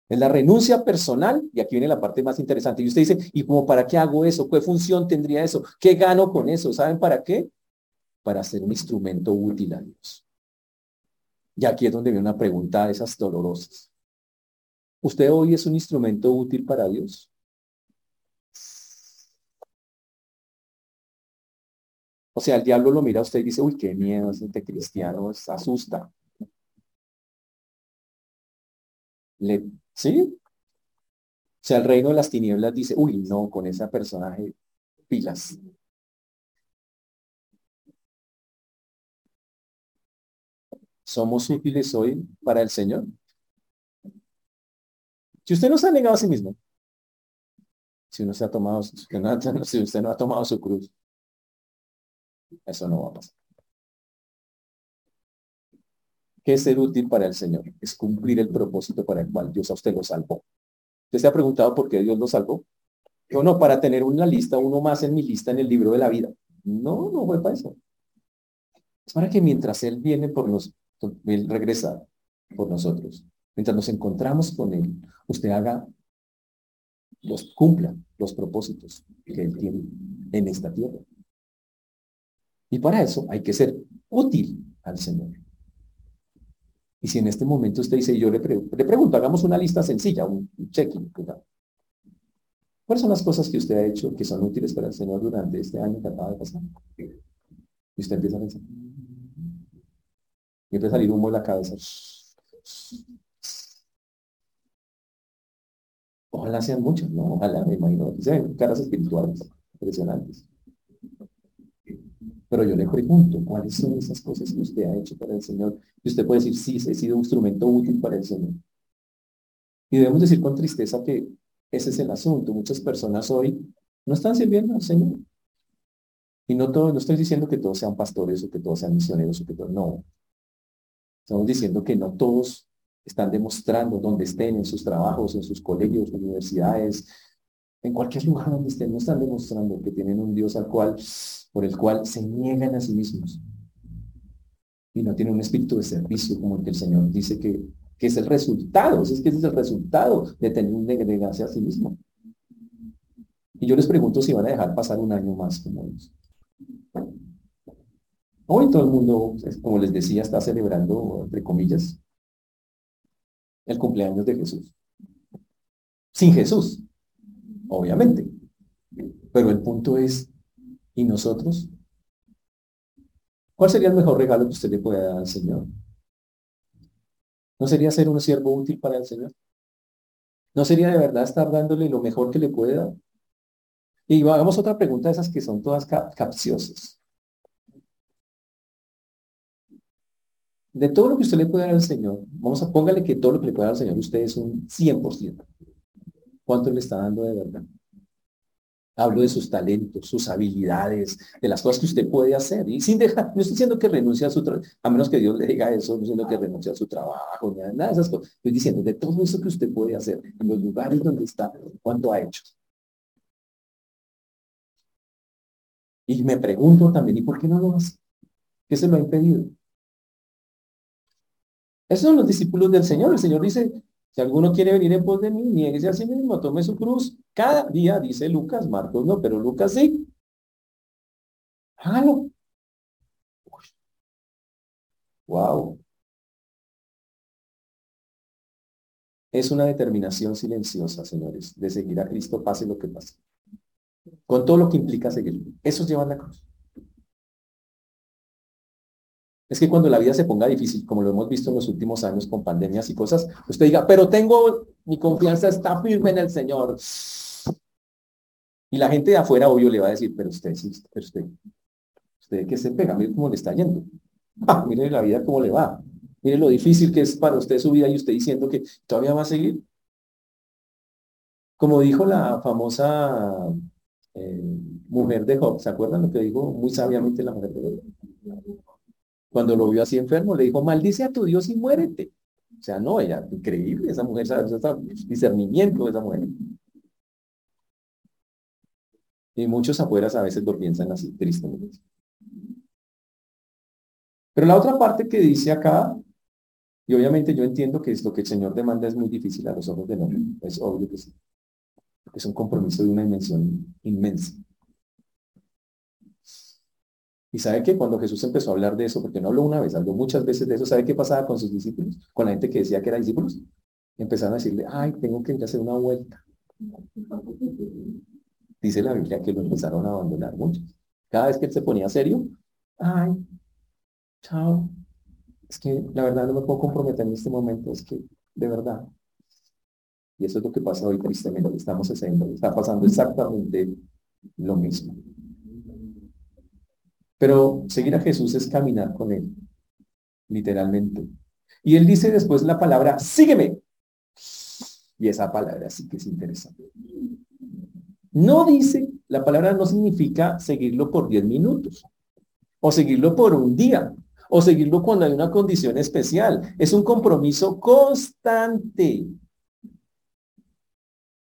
Es la renuncia personal, y aquí viene la parte más interesante. Y usted dice, ¿y como para qué hago eso? ¿Qué función tendría eso? ¿Qué gano con eso? ¿Saben para qué? Para ser un instrumento útil a Dios. Y aquí es donde viene una pregunta de esas dolorosas. ¿Usted hoy es un instrumento útil para Dios? O sea, el diablo lo mira a usted y dice, uy, qué miedo, este cristiano, se asusta. ¿Sí? sea, el reino de las tinieblas dice, uy, no, con ese personaje, pilas. ¿Somos útiles hoy para el Señor? Si usted no se ha negado a sí mismo, si no se ha tomado, si usted no ha tomado su cruz, eso no va a pasar. ¿Qué es ser útil para el Señor? Es cumplir el propósito para el cual Dios a usted lo salvó. ¿Usted se ha preguntado por qué Dios lo salvó? Yo no, para tener una lista, uno más en mi lista en el libro de la vida. No, no fue para eso. Es para que mientras Él viene por nos, Él por nosotros. Mientras nos encontramos con Él, usted haga, los cumpla los propósitos que Él tiene en esta tierra. Y para eso hay que ser útil al Señor. Y si en este momento usted dice, yo le, le pregunto, hagamos una lista sencilla, un, checking. ¿Cuáles son las cosas que usted ha hecho que son útiles para el Señor durante este año que acaba de pasar? Y usted empieza a pensar. Y empieza a salir humo en la cabeza. Ojalá sean muchas, ¿no? Ojalá, me imagino. Sean caras espirituales impresionantes. Pero yo le pregunto, ¿cuáles son esas cosas que usted ha hecho para el Señor? Y usted puede decir, sí, he sido un instrumento útil para el Señor. Y debemos decir con tristeza que ese es el asunto. Muchas personas hoy no están sirviendo al Señor. Y no todo, no estoy diciendo que todos sean pastores o que todos sean misioneros o que todos, no. Estamos diciendo que no todos están demostrando donde estén en sus trabajos, en sus colegios, universidades, en cualquier lugar donde estén, no están demostrando que tienen un Dios al cual, por el cual se niegan a sí mismos. Y no tienen un espíritu de servicio como el que el Señor dice que, que es el resultado, es que ese es el resultado de tener un negarse a sí mismo. Y yo les pregunto si van a dejar pasar un año más como ellos. Hoy todo el mundo, como les decía, está celebrando, entre comillas, el cumpleaños de Jesús. Sin Jesús obviamente. Pero el punto es, ¿y nosotros? ¿Cuál sería el mejor regalo que usted le pueda dar al Señor? ¿No sería ser un siervo útil para el Señor? ¿No sería de verdad estar dándole lo mejor que le puede dar? Y hagamos otra pregunta de esas que son todas capciosas. De todo lo que usted le puede dar al Señor, vamos a póngale que todo lo que le puede dar al Señor, usted es un 100%. ¿Cuánto le está dando de verdad? Hablo de sus talentos, sus habilidades, de las cosas que usted puede hacer. Y sin dejar, no estoy diciendo que renuncie a su trabajo, a menos que Dios le diga eso, no estoy diciendo que renuncie a su trabajo, ni nada de esas cosas. Estoy diciendo de todo eso que usted puede hacer, en los lugares donde está, cuánto ha hecho. Y me pregunto también, ¿y por qué no lo hace? ¿Qué se lo ha impedido? Esos son los discípulos del Señor. El Señor dice, si alguno quiere venir en pos de mí, nieguese a sí mismo, tome su cruz. Cada día, dice Lucas, Marcos no, pero Lucas sí. Hágalo. Wow. Es una determinación silenciosa, señores, de seguir a Cristo pase lo que pase. Con todo lo que implica seguir. Eso es llevar la cruz. Es que cuando la vida se ponga difícil, como lo hemos visto en los últimos años con pandemias y cosas, usted diga, pero tengo, mi confianza está firme en el Señor. Y la gente de afuera, obvio, le va a decir, pero usted, pero usted, usted que se pega, mire cómo le está yendo. Ah, mire la vida cómo le va. Mire lo difícil que es para usted su vida y usted diciendo que todavía va a seguir. Como dijo la famosa eh, mujer de Job, ¿se acuerdan lo que dijo muy sabiamente la mujer de Job? Cuando lo vio así enfermo, le dijo, maldice a tu Dios y muérete. O sea, no, ella, increíble, esa mujer, ese discernimiento de esa mujer. Y muchos afueras a veces lo así, tristemente. Pero la otra parte que dice acá, y obviamente yo entiendo que es lo que el Señor demanda es muy difícil a los ojos del hombre, es obvio que sí. Es un compromiso de una dimensión inmensa. Y sabe que cuando Jesús empezó a hablar de eso, porque no habló una vez, habló muchas veces de eso, ¿sabe qué pasaba con sus discípulos? Con la gente que decía que era discípulos. Empezaron a decirle, ay, tengo que hacer una vuelta. Dice la Biblia que lo empezaron a abandonar muchos. Cada vez que él se ponía serio, ay, chao. Es que la verdad no me puedo comprometer en este momento, es que de verdad. Y eso es lo que pasa hoy tristemente. Estamos haciendo, está pasando exactamente lo mismo. Pero seguir a Jesús es caminar con Él, literalmente. Y Él dice después la palabra, sígueme. Y esa palabra sí que es interesante. No dice, la palabra no significa seguirlo por 10 minutos, o seguirlo por un día, o seguirlo cuando hay una condición especial. Es un compromiso constante.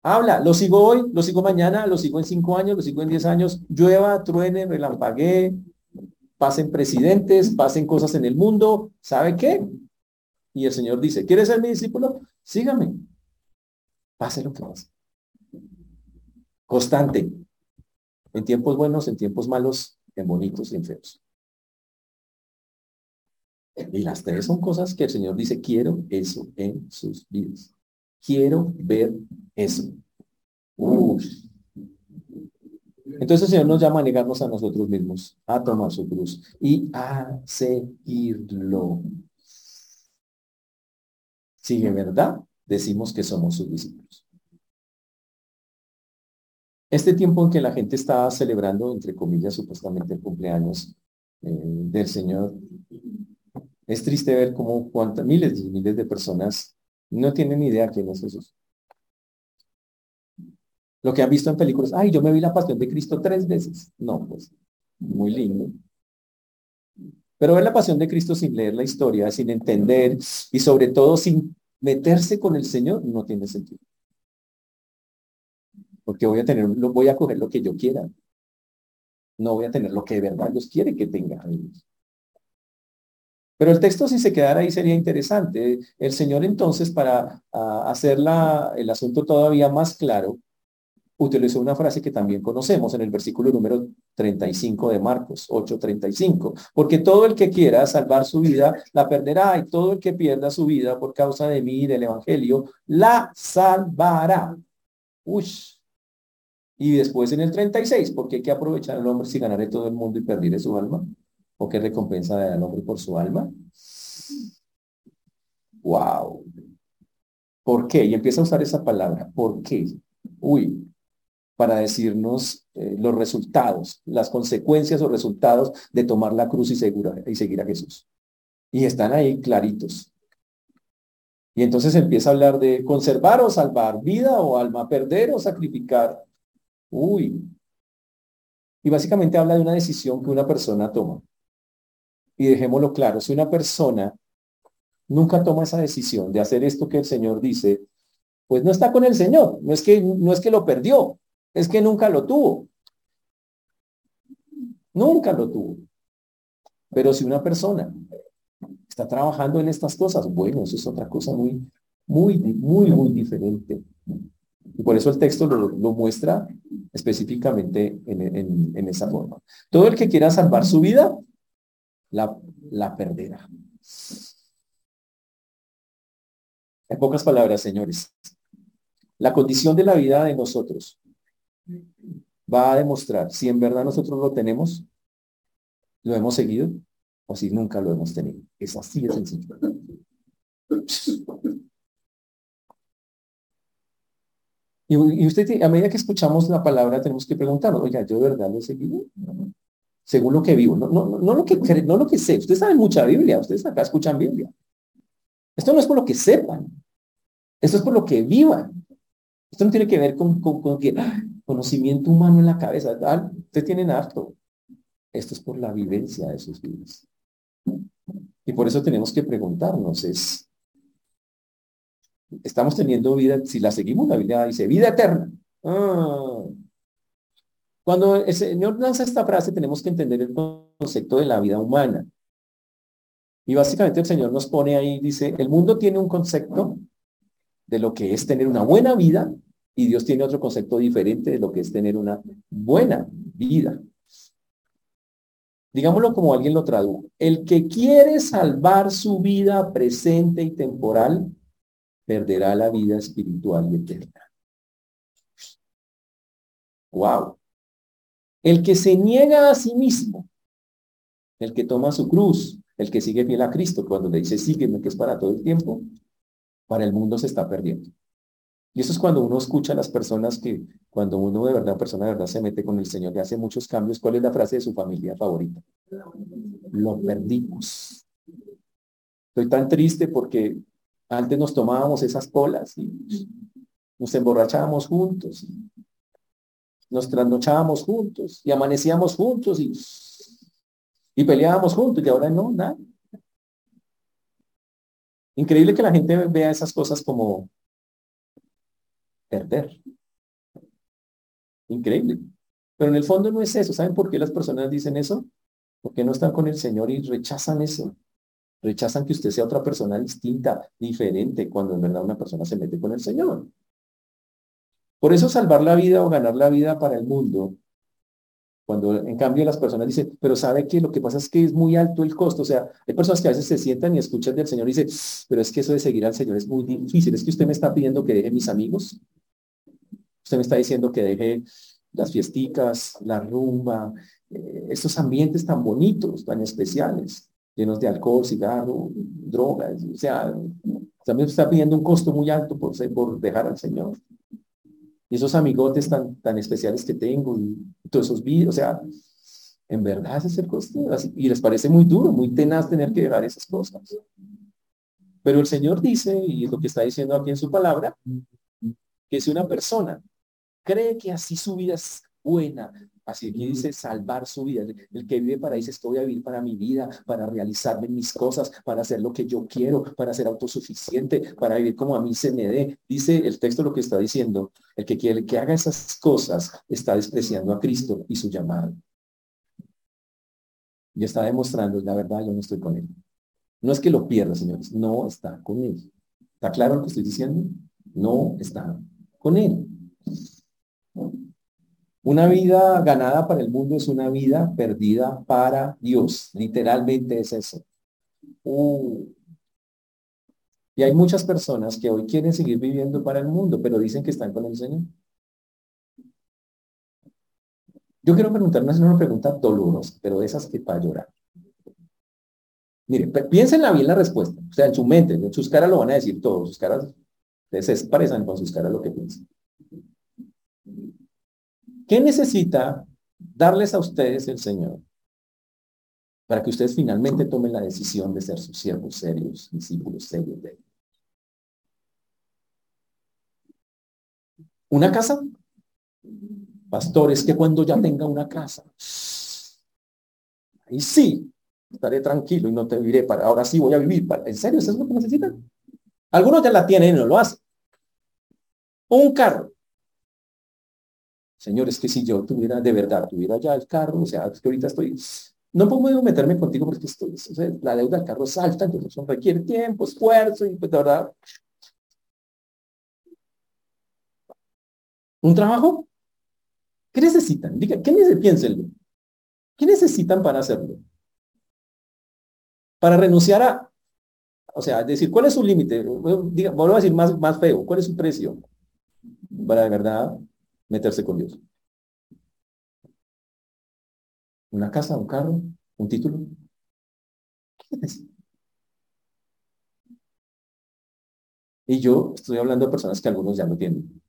Habla, lo sigo hoy, lo sigo mañana, lo sigo en cinco años, lo sigo en diez años, llueva, truene, relampaguee, pasen presidentes, pasen cosas en el mundo, ¿sabe qué? Y el Señor dice, ¿quieres ser mi discípulo? Sígame. Pase lo que pase. Constante. En tiempos buenos, en tiempos malos, en bonitos y en feos. Y las tres son cosas que el Señor dice, quiero eso en sus vidas. Quiero ver eso. Entonces el Señor nos llama a negarnos a nosotros mismos, a tomar su cruz y a seguirlo. Si en verdad decimos que somos sus discípulos. Este tiempo en que la gente está celebrando, entre comillas, supuestamente el cumpleaños eh, del Señor, es triste ver cómo cuántas miles y miles de personas no tienen idea quién es Jesús. Lo que han visto en películas, ay, yo me vi la pasión de Cristo tres veces. No, pues, muy lindo. Pero ver la pasión de Cristo sin leer la historia, sin entender y sobre todo sin meterse con el Señor, no tiene sentido. Porque voy a tener, voy a coger lo que yo quiera. No voy a tener lo que de verdad Dios quiere que tenga. Pero el texto, si se quedara ahí, sería interesante. El Señor entonces, para hacer el asunto todavía más claro, utilizó una frase que también conocemos en el versículo número 35 de Marcos 8:35, porque todo el que quiera salvar su vida la perderá y todo el que pierda su vida por causa de mí y del evangelio la salvará. Ush. Y después en el 36, porque hay que aprovechar al hombre si ganaré todo el mundo y perdiré su alma? ¿O qué recompensa da al hombre por su alma? Wow. ¿Por qué? Y empieza a usar esa palabra. ¿Por qué? Uy, para decirnos eh, los resultados, las consecuencias o resultados de tomar la cruz y, y seguir a Jesús. Y están ahí claritos. Y entonces empieza a hablar de conservar o salvar, vida o alma, perder o sacrificar. Uy. Y básicamente habla de una decisión que una persona toma. Y dejémoslo claro, si una persona nunca toma esa decisión de hacer esto que el Señor dice, pues no está con el Señor, no es que, no es que lo perdió, es que nunca lo tuvo. Nunca lo tuvo. Pero si una persona está trabajando en estas cosas, bueno, eso es otra cosa muy, muy, muy, muy diferente. Y por eso el texto lo, muestra específicamente en, esa forma. Todo el que quiera salvar su vida, la perderá. En pocas palabras, señores, la condición de la vida de nosotros va a demostrar si en verdad nosotros lo tenemos, lo hemos seguido, o si nunca lo hemos tenido. Es así de sencillo. Y, usted, a medida que escuchamos la palabra, tenemos que preguntarnos, oiga, ¿yo de verdad lo he seguido? Según lo que vivo, no, no, no, lo que no lo que sé. Ustedes saben mucha Biblia, ustedes acá escuchan Biblia. Esto no es por lo que sepan, esto es por lo que vivan. Esto no tiene que ver con, con, que ¡ah! Conocimiento humano en la cabeza. Ah, ustedes tienen harto. Esto es por la vivencia de sus vidas. Y por eso tenemos que preguntarnos, es, estamos teniendo vida, si la seguimos, la Biblia dice vida eterna. Ah. Cuando el Señor lanza esta frase, tenemos que entender el concepto de la vida humana. Y básicamente el Señor nos pone ahí, dice, el mundo tiene un concepto de lo que es tener una buena vida y Dios tiene otro concepto diferente de lo que es tener una buena vida. Digámoslo como alguien lo tradujo. El que quiere salvar su vida presente y temporal, perderá la vida espiritual y eterna. Wow. El que se niega a sí mismo, el que toma su cruz, el que sigue fiel a Cristo, cuando le dice sígueme, que es para todo el tiempo, para el mundo se está perdiendo. Y eso es cuando uno escucha a las personas que, cuando uno de verdad, persona de verdad se mete con el Señor y hace muchos cambios, ¿cuál es la frase de su familia favorita? Lo perdimos. Estoy tan triste porque antes nos tomábamos esas colas y nos emborrachábamos juntos, nos trasnochábamos juntos y amanecíamos juntos y, y peleábamos juntos y ahora no, nada. Increíble que la gente vea esas cosas como perder. Increíble. Pero en el fondo no es eso. ¿Saben por qué las personas dicen eso? Porque no están con el Señor y rechazan eso. Rechazan que usted sea otra persona distinta, diferente, cuando en verdad una persona se mete con el Señor. Por eso salvar la vida o ganar la vida para el mundo, cuando en cambio las personas dicen, pero sabe que lo que pasa es que es muy alto el costo. O sea, hay personas que a veces se sientan y escuchan del Señor y dicen, pero es que eso de seguir al Señor es muy difícil. Es que usted me está pidiendo que deje mis amigos. Usted me está diciendo que deje las fiesticas, la rumba, eh, estos ambientes tan bonitos, tan especiales, llenos de alcohol, cigarro, drogas. O sea, también está pidiendo un costo muy alto por, por dejar al Señor. Y esos amigotes tan, tan especiales que tengo y todos esos vídeos, o sea, en verdad es el costo. Y les parece muy duro, muy tenaz tener que dejar esas cosas. Pero el Señor dice, y es lo que está diciendo aquí en su palabra, que si una persona cree que así su vida es buena, así que dice salvar su vida. El que vive para dice, estoy a vivir para mi vida, para realizarme mis cosas, para hacer lo que yo quiero, para ser autosuficiente, para vivir como a mí se me dé. Dice el texto lo que está diciendo, el que quiere que haga esas cosas está despreciando a Cristo y su llamado. Y está demostrando, la verdad, yo no estoy con él. No es que lo pierda, señores, no está con él. ¿Está claro lo que estoy diciendo? No está con él. Una vida ganada para el mundo es una vida perdida para Dios. Literalmente es eso. Uh. Y hay muchas personas que hoy quieren seguir viviendo para el mundo, pero dicen que están con el Señor. Yo quiero preguntarme una pregunta dolorosa, pero esas que para llorar. Mire, piénsenla bien la respuesta. O sea, en su mente, en sus caras lo van a decir todos. Sus caras se expresan con sus caras lo que piensan. ¿Qué necesita darles a ustedes el Señor? Para que ustedes finalmente tomen la decisión de ser sus siervos serios, discípulos serios de Él. ¿Una casa? Pastores, que cuando ya tenga una casa, ahí sí, estaré tranquilo y no te viviré para, ahora sí voy a vivir para, ¿en serio eso es lo que necesitan? Algunos ya la tienen y no lo hacen. Un carro. Señor, es que si yo tuviera de verdad, tuviera ya el carro, o sea, es que ahorita estoy, no puedo meterme contigo porque estoy, la deuda del carro es alta, entonces requiere tiempo, esfuerzo y pues de verdad. ¿Un trabajo? ¿Qué necesitan? Diga, ¿qué necesitan? Piénsenlo. ¿Qué necesitan para hacerlo? Para renunciar a, o sea, decir, ¿cuál es su límite? Diga, vuelvo a decir más, más feo, ¿cuál es su precio? Para de verdad meterse con Dios. Una casa, un carro, un título. Y yo estoy hablando de personas que algunos ya no tienen.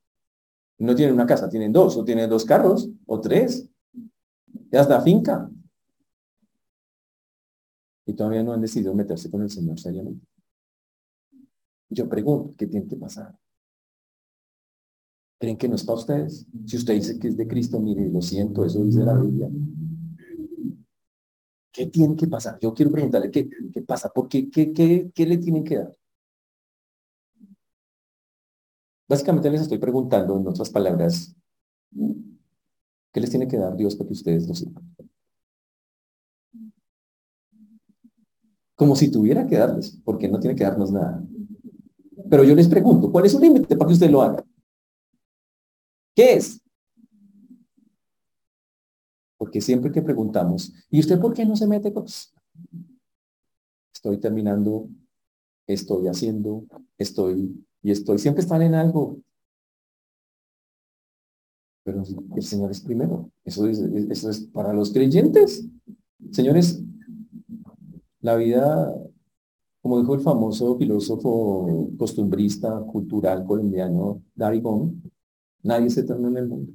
No tienen una casa, tienen dos, o tienen dos carros, o tres. Ya la finca. Y todavía no han decidido meterse con el Señor seriamente. Yo pregunto, ¿qué tiene que pasar? ¿Creen que no es para ustedes? Si usted dice que es de Cristo, mire, lo siento, eso dice la Biblia. ¿Qué tiene que pasar? Yo quiero preguntarle qué, qué pasa, ¿por qué, qué, qué, le tienen que dar? Básicamente les estoy preguntando, en otras palabras, ¿qué les tiene que dar Dios para que ustedes lo sientan? Como si tuviera que darles, porque no tiene que darnos nada. Pero yo les pregunto, ¿cuál es su límite para que usted lo haga? ¿Qué es? Porque siempre que preguntamos, ¿y usted por qué no se mete? Pues, estoy terminando, estoy haciendo, estoy y estoy. Siempre están en algo. Pero el Señor es primero. Eso es, eso es para los creyentes. Señores, la vida Como dijo el famoso filósofo costumbrista cultural colombiano Darigón, nadie se eterno en el mundo.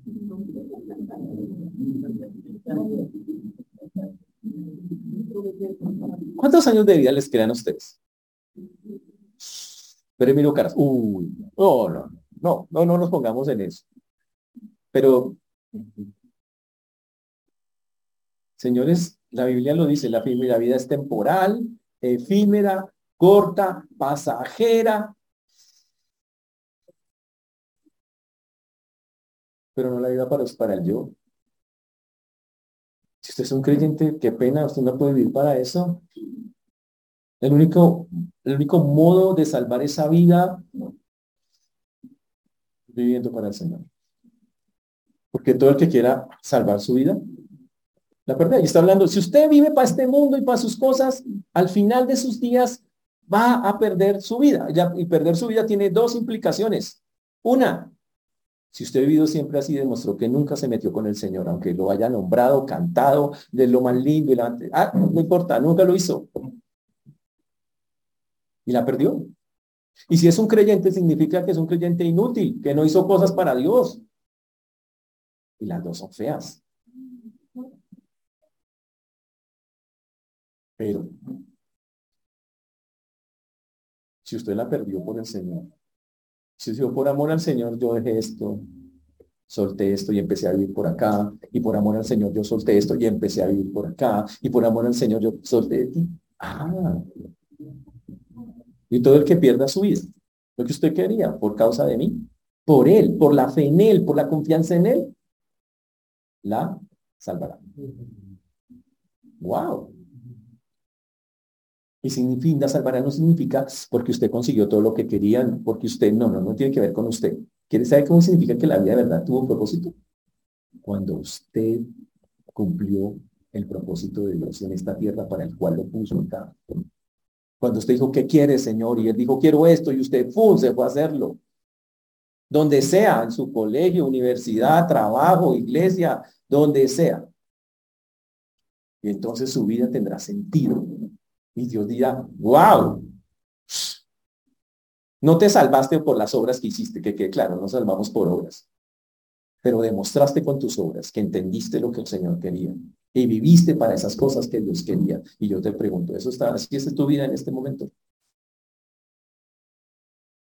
¿Cuántos años de vida les quedan a ustedes? Pero miro caras. Uy, no, no, no, no, no nos pongamos en eso. Pero, señores, la Biblia lo dice, la, la vida es temporal, efímera, corta, pasajera, pero no la vida para, para el yo. Si usted es un creyente, qué pena, usted no puede vivir para eso. El único, el único modo de salvar esa vida viviendo para el Señor. Porque todo el que quiera salvar su vida, la verdad, y está hablando, si usted vive para este mundo y para sus cosas, al final de sus días va a perder su vida. Y perder su vida tiene dos implicaciones. Una, si usted ha vivido siempre así, demostró que nunca se metió con el Señor, aunque lo haya nombrado, cantado, de lo más lindo. Y la, ah, no importa, nunca lo hizo. Y la perdió. Y si es un creyente, significa que es un creyente inútil, que no hizo cosas para Dios. Y las dos son feas. Pero si usted la perdió por el Señor, si yo por amor al Señor yo dejé esto, solté esto y empecé a vivir por acá, y por amor al Señor yo solté esto y empecé a vivir por acá, y por amor al Señor yo solté. Ah, y todo el que pierda su vida, lo que usted quería, por causa de mí, por Él, por la fe en Él, por la confianza en Él, la salvará. Wow. Y significa, salvará no significa porque usted consiguió todo lo que querían, porque usted, no, no, no tiene que ver con usted. ¿Quiere saber cómo significa que la vida de verdad tuvo un propósito? Cuando usted cumplió el propósito de Dios en esta tierra para el cual lo puso acá. Cuando usted dijo, ¿qué quiere, Señor? Y él dijo, quiero esto, y usted, ¡pum!, se fue a hacerlo. Donde sea, en su colegio, universidad, trabajo, iglesia, donde sea. Y entonces su vida tendrá sentido. Y Dios dirá, wow, no te salvaste por las obras que hiciste, que, claro, no salvamos por obras, pero demostraste con tus obras que entendiste lo que el Señor quería y viviste para esas cosas que Dios quería. Y yo te pregunto, ¿eso está así es tu vida en este momento?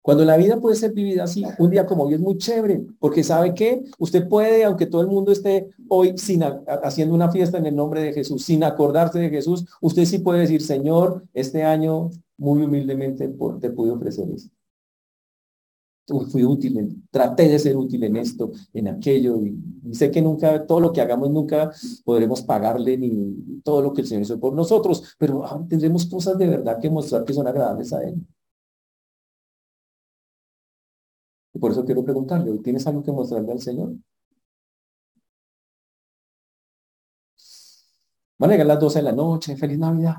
Cuando la vida puede ser vivida así, un día como hoy es muy chévere, porque sabe que usted puede, aunque todo el mundo esté hoy sin haciendo una fiesta en el nombre de Jesús, sin acordarse de Jesús, usted sí puede decir, Señor, este año muy humildemente te pude ofrecer esto fui útil, traté de ser útil en esto, en aquello, y, sé que nunca, todo lo que hagamos nunca podremos pagarle ni todo lo que el Señor hizo por nosotros, pero tendremos cosas de verdad que mostrar que son agradables a Él. Por eso quiero preguntarle, ¿tienes algo que mostrarle al Señor? Van a llegar las 12 de la noche, feliz Navidad.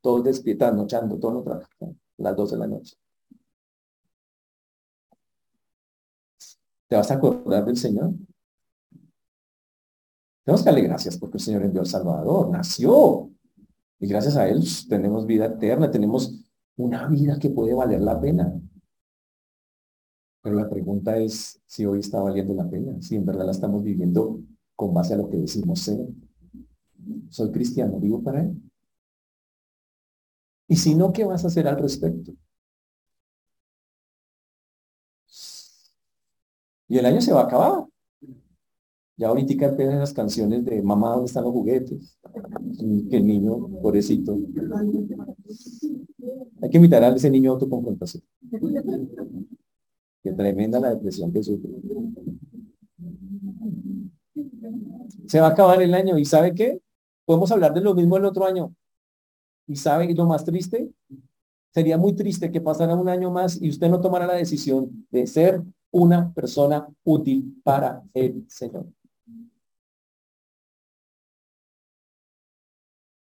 Todos despiertan, nochando, todo lo las 12 de la noche. ¿Te vas a acordar del Señor? Tenemos que darle gracias porque el Señor envió al Salvador, nació. Y gracias a Él tenemos vida eterna, tenemos una vida que puede valer la pena. Pero la pregunta es si hoy está valiendo la pena, si en verdad la estamos viviendo con base a lo que decimos ser. Soy cristiano, vivo para Él. Y si no, ¿qué vas a hacer al respecto? Y el año se va a acabar. Ya ahorita empiezan las canciones de mamá, ¿dónde están los juguetes? que el niño, pobrecito. Hay que invitar a ese niño a autoconfrontación. Qué tremenda la depresión que sufre. Se va a acabar el año y ¿sabe qué? Podemos hablar de lo mismo el otro año. ¿Y sabe lo más triste? Sería muy triste que pasara un año más y usted no tomara la decisión de ser una persona útil para el Señor.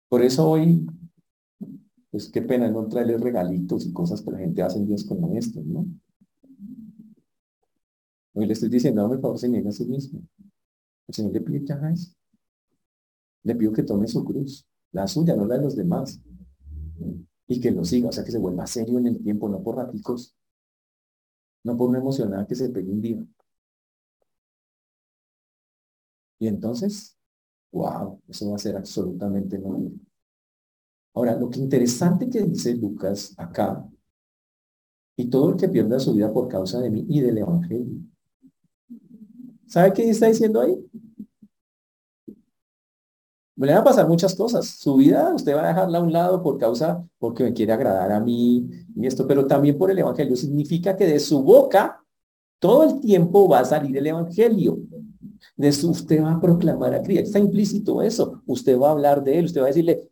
Por eso hoy, pues qué pena no traerle regalitos y cosas que la gente hace en días como estos, ¿no? Hoy le estoy diciendo, dame favor, se niega a sí mismo. El Señor le pide que. Le pido que tome su cruz, la suya, no la de los demás. y que lo siga, o sea, que se vuelva serio en el tiempo, no por raticos, no por una emocionada que se pegue un día. Y entonces, wow, eso va a ser absolutamente normal. Ahora, lo que interesante que dice Lucas acá, y todo el que pierda su vida por causa de mí y del Evangelio. ¿Sabe qué está diciendo ahí? Le van a pasar muchas cosas. Su vida usted va a dejarla a un lado por causa, porque me quiere agradar a mí y esto, pero también por el Evangelio. Significa que de su boca todo el tiempo va a salir el Evangelio. De su, usted va a proclamar a Cristo. Está implícito eso. Usted va a hablar de él. Usted va a decirle,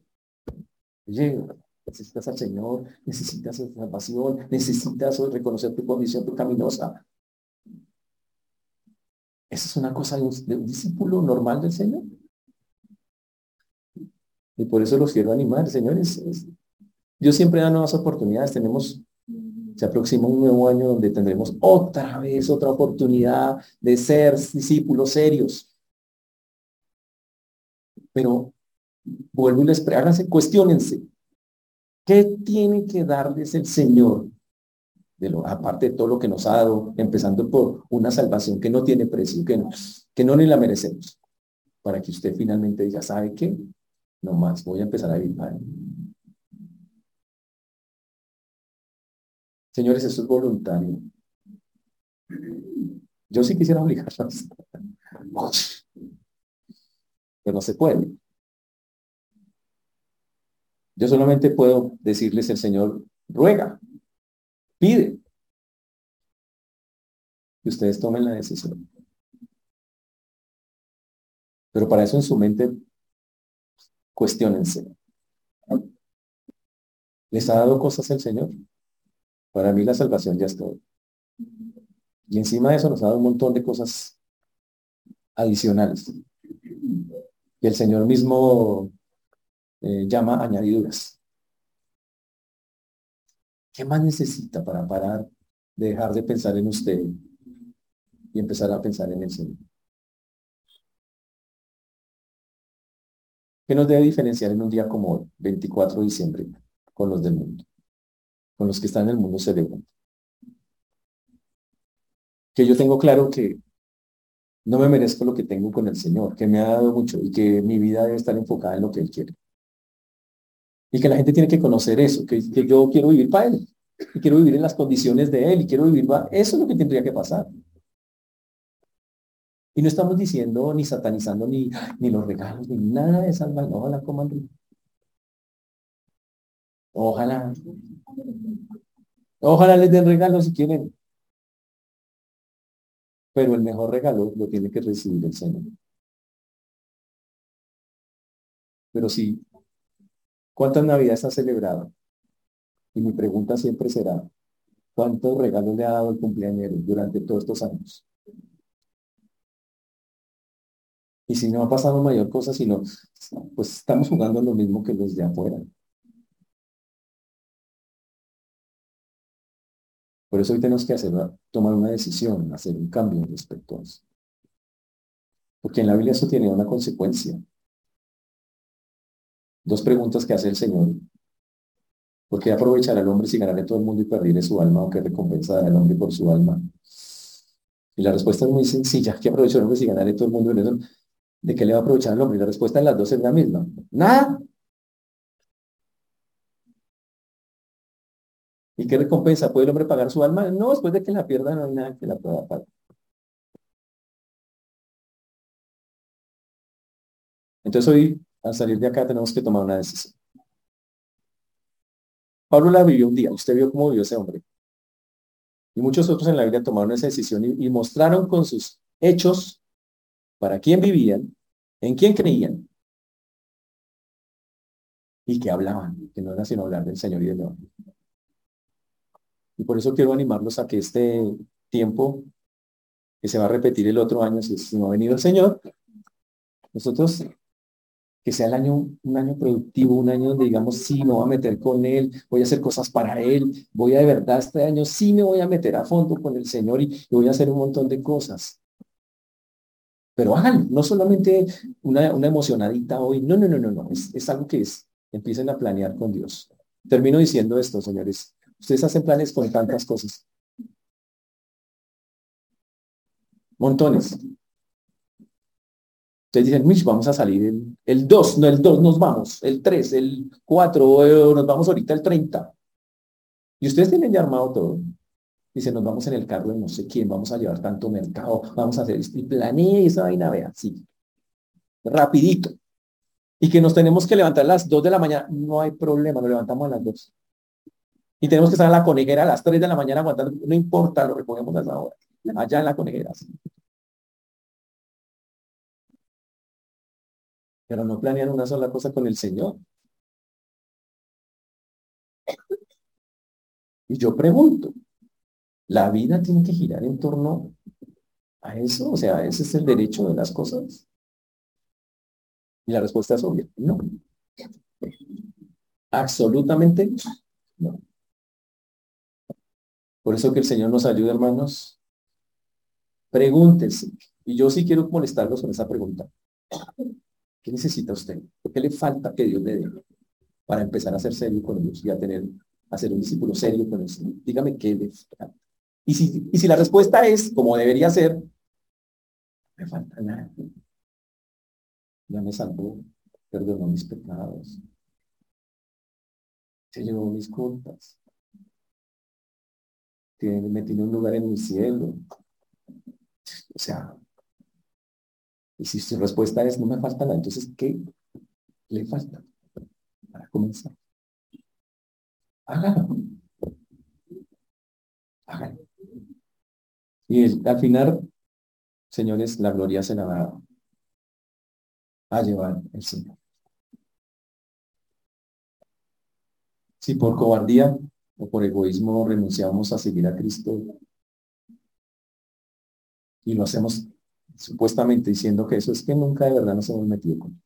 oye, necesitas al Señor, necesitas salvación, necesitas reconocer tu condición pecaminosa. Esa es una cosa de un discípulo normal del Señor. Y por eso los quiero animar, señores. Dios siempre da nuevas oportunidades. Tenemos, se aproxima un nuevo año donde tendremos otra vez otra oportunidad de ser discípulos serios. Pero vuelvo y les háganse, cuestionense. ¿Qué tiene que darles el Señor? Aparte de todo lo que nos ha dado, empezando por una salvación que no tiene precio, que no, que no ni la merecemos, para que usted finalmente diga, ¿sabe qué? No más, voy a empezar a vivir Señores, eso es voluntario. Yo sí quisiera obligarlos. Pero no se puede. Yo solamente puedo decirles el Señor, ruega, pide. Y ustedes tomen la decisión. Pero para eso en su mente Cuestiónense. ¿Les ha dado cosas el Señor? Para mí la salvación ya es todo. Y encima de eso nos ha dado un montón de cosas adicionales. Y el Señor mismo eh, llama añadiduras. ¿Qué más necesita para parar de dejar de pensar en usted y empezar a pensar en el Señor? ¿Qué nos debe diferenciar en un día como hoy, 24 de diciembre, con los del mundo? Con los que están en el mundo celebrando. Que yo tengo claro que no me merezco lo que tengo con el Señor, que me ha dado mucho y que mi vida debe estar enfocada en lo que Él quiere. Y que la gente tiene que conocer eso, que, yo quiero vivir para Él, y quiero vivir en las condiciones de Él, y quiero vivir para... Eso es lo que tendría que pasar. Y no estamos diciendo ni satanizando ni, ni los regalos, ni nada de esas Ojalá coman Ojalá. Ojalá les den regalos si quieren. Pero el mejor regalo lo tiene que recibir el Señor. Pero sí, ¿cuántas navidades ha celebrado? Y mi pregunta siempre será, ¿cuántos regalos le ha dado el cumpleañero durante todos estos años? Y si no ha pasado mayor cosa, sino, pues estamos jugando lo mismo que los de afuera. Por eso hoy tenemos que hacer, tomar una decisión, hacer un cambio respecto a eso. Porque en la Biblia eso tiene una consecuencia. Dos preguntas que hace el Señor. ¿Por qué aprovechar al hombre si ganarle todo el mundo y perderle su alma o qué recompensa dará al hombre por su alma? Y la respuesta es muy sencilla. ¿Qué aprovechar al hombre si ganarle todo el mundo? ¿De qué le va a aprovechar el hombre? La respuesta en las dos es la misma. Nada. ¿Y qué recompensa? ¿Puede el hombre pagar su alma? No, después de que la pierda no hay nada que la pueda pagar. Entonces hoy, al salir de acá, tenemos que tomar una decisión. Pablo la vivió un día. Usted vio cómo vivió ese hombre. Y muchos otros en la Biblia tomaron esa decisión y mostraron con sus hechos para quién vivían, en quién creían y que hablaban, que no era sino hablar del Señor y del León. Y por eso quiero animarlos a que este tiempo, que se va a repetir el otro año, si, no ha venido el Señor, nosotros que sea el año, un año productivo, un año donde digamos, sí, me voy a meter con Él, voy a hacer cosas para Él, voy a de verdad este año, sí me voy a meter a fondo con el Señor y voy a hacer un montón de cosas. Pero hagan, no solamente una, una emocionadita hoy, no, no, no, no, no, es, es algo que es, empiecen a planear con Dios. Termino diciendo esto, señores. Ustedes hacen planes con tantas cosas. Montones. Ustedes dicen, Mish, vamos a salir el, 2, no el 2, nos vamos, el 3, el 4, nos vamos ahorita el 30. Y ustedes tienen ya armado todo. Dicen, nos vamos en el carro de no sé quién, vamos a llevar tanto mercado, vamos a hacer esto. Y planea esa vaina, vea, sí. Rapidito y que nos tenemos que levantar a las 2 de la mañana, no hay problema, nos levantamos a las 2. Y tenemos que estar en la conejera a las 3 de la mañana aguantando, no importa, lo recogemos a esa hora, allá en la conejera. Pero no planean una sola cosa con el Señor. Y yo pregunto, ¿la vida tiene que girar en torno a eso? O sea, ¿ese es el derecho de las cosas? Y la respuesta es obvia, no. Absolutamente no. Por eso que el Señor nos ayude, hermanos. Pregúntese. Y yo sí quiero molestarlos con esa pregunta. ¿Qué necesita usted? ¿Qué le falta que Dios le dé para empezar a ser serio con Dios y a tener, a ser un discípulo serio con Dios? Dígame qué le falta. Y si, y si la respuesta es como debería ser, me falta nada ya me salvó, perdonó mis pecados, se llevó mis culpas, me tiene un lugar en mi cielo. O sea, y si su respuesta es no me falta nada, entonces ¿qué le falta para comenzar? Hágalo. Hágalo. Y al final, señores, la gloria se la va a llevar el Señor. Si por cobardía o por egoísmo renunciamos a seguir a Cristo y lo hacemos supuestamente diciendo que eso es que nunca de verdad nos hemos metido con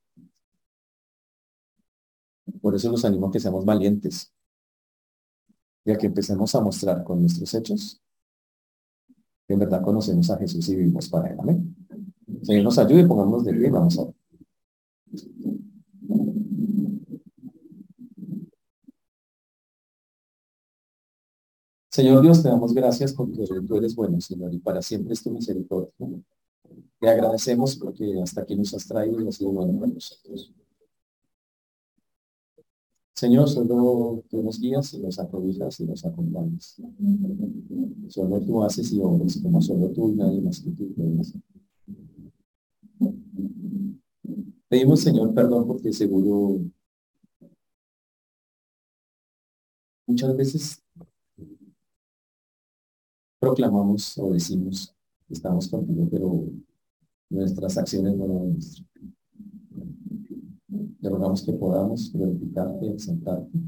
Por eso los animo a que seamos valientes y a que empecemos a mostrar con nuestros hechos que en verdad conocemos a Jesús y vivimos para Él. Amén. Señor nos ayude y pongámonos de pie vamos a ver. Señor Dios, te damos gracias porque tú eres bueno, Señor, y para siempre es tu misericordia. Te agradecemos porque hasta aquí nos has traído y has sido bueno nosotros. Señor, solo tú nos guías y nos acobijas y nos acompañas. Solo tú haces y obras como solo tú y nadie más que tú puedes. Pedimos, Señor, perdón porque seguro muchas veces proclamamos o decimos que estamos contigo, pero nuestras acciones no lo demuestran. Te rogamos que podamos glorificarte, exaltarte,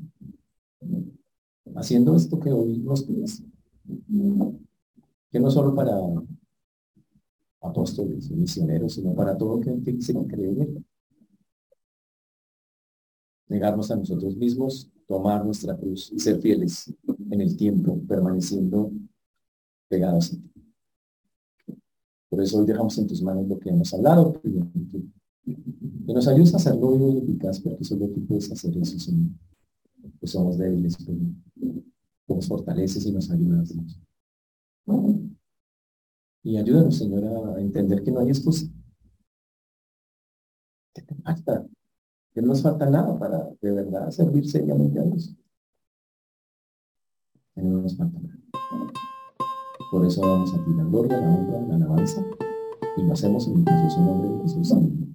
haciendo esto que hoy nos pides, que no solo para apóstoles y misioneros, sino para todo que se cree Negarnos a nosotros mismos, tomar nuestra cruz y ser fieles en el tiempo, permaneciendo pegados. Por eso hoy dejamos en tus manos lo que hemos hablado, que nos ayudes a hacerlo y eficaz, porque solo tú puedes hacer eso, Señor. Pues somos débiles, pero nos fortaleces y nos ayudas. Y ayúdanos, Señor, a entender que no hay excusa. Que te falta. Que no nos falta nada para de verdad servir seriamente a Dios. No nos falta nada. Por eso damos a ti la gloria, la honra, la alabanza. Y lo hacemos en el precioso nombre de Jesús. Amén.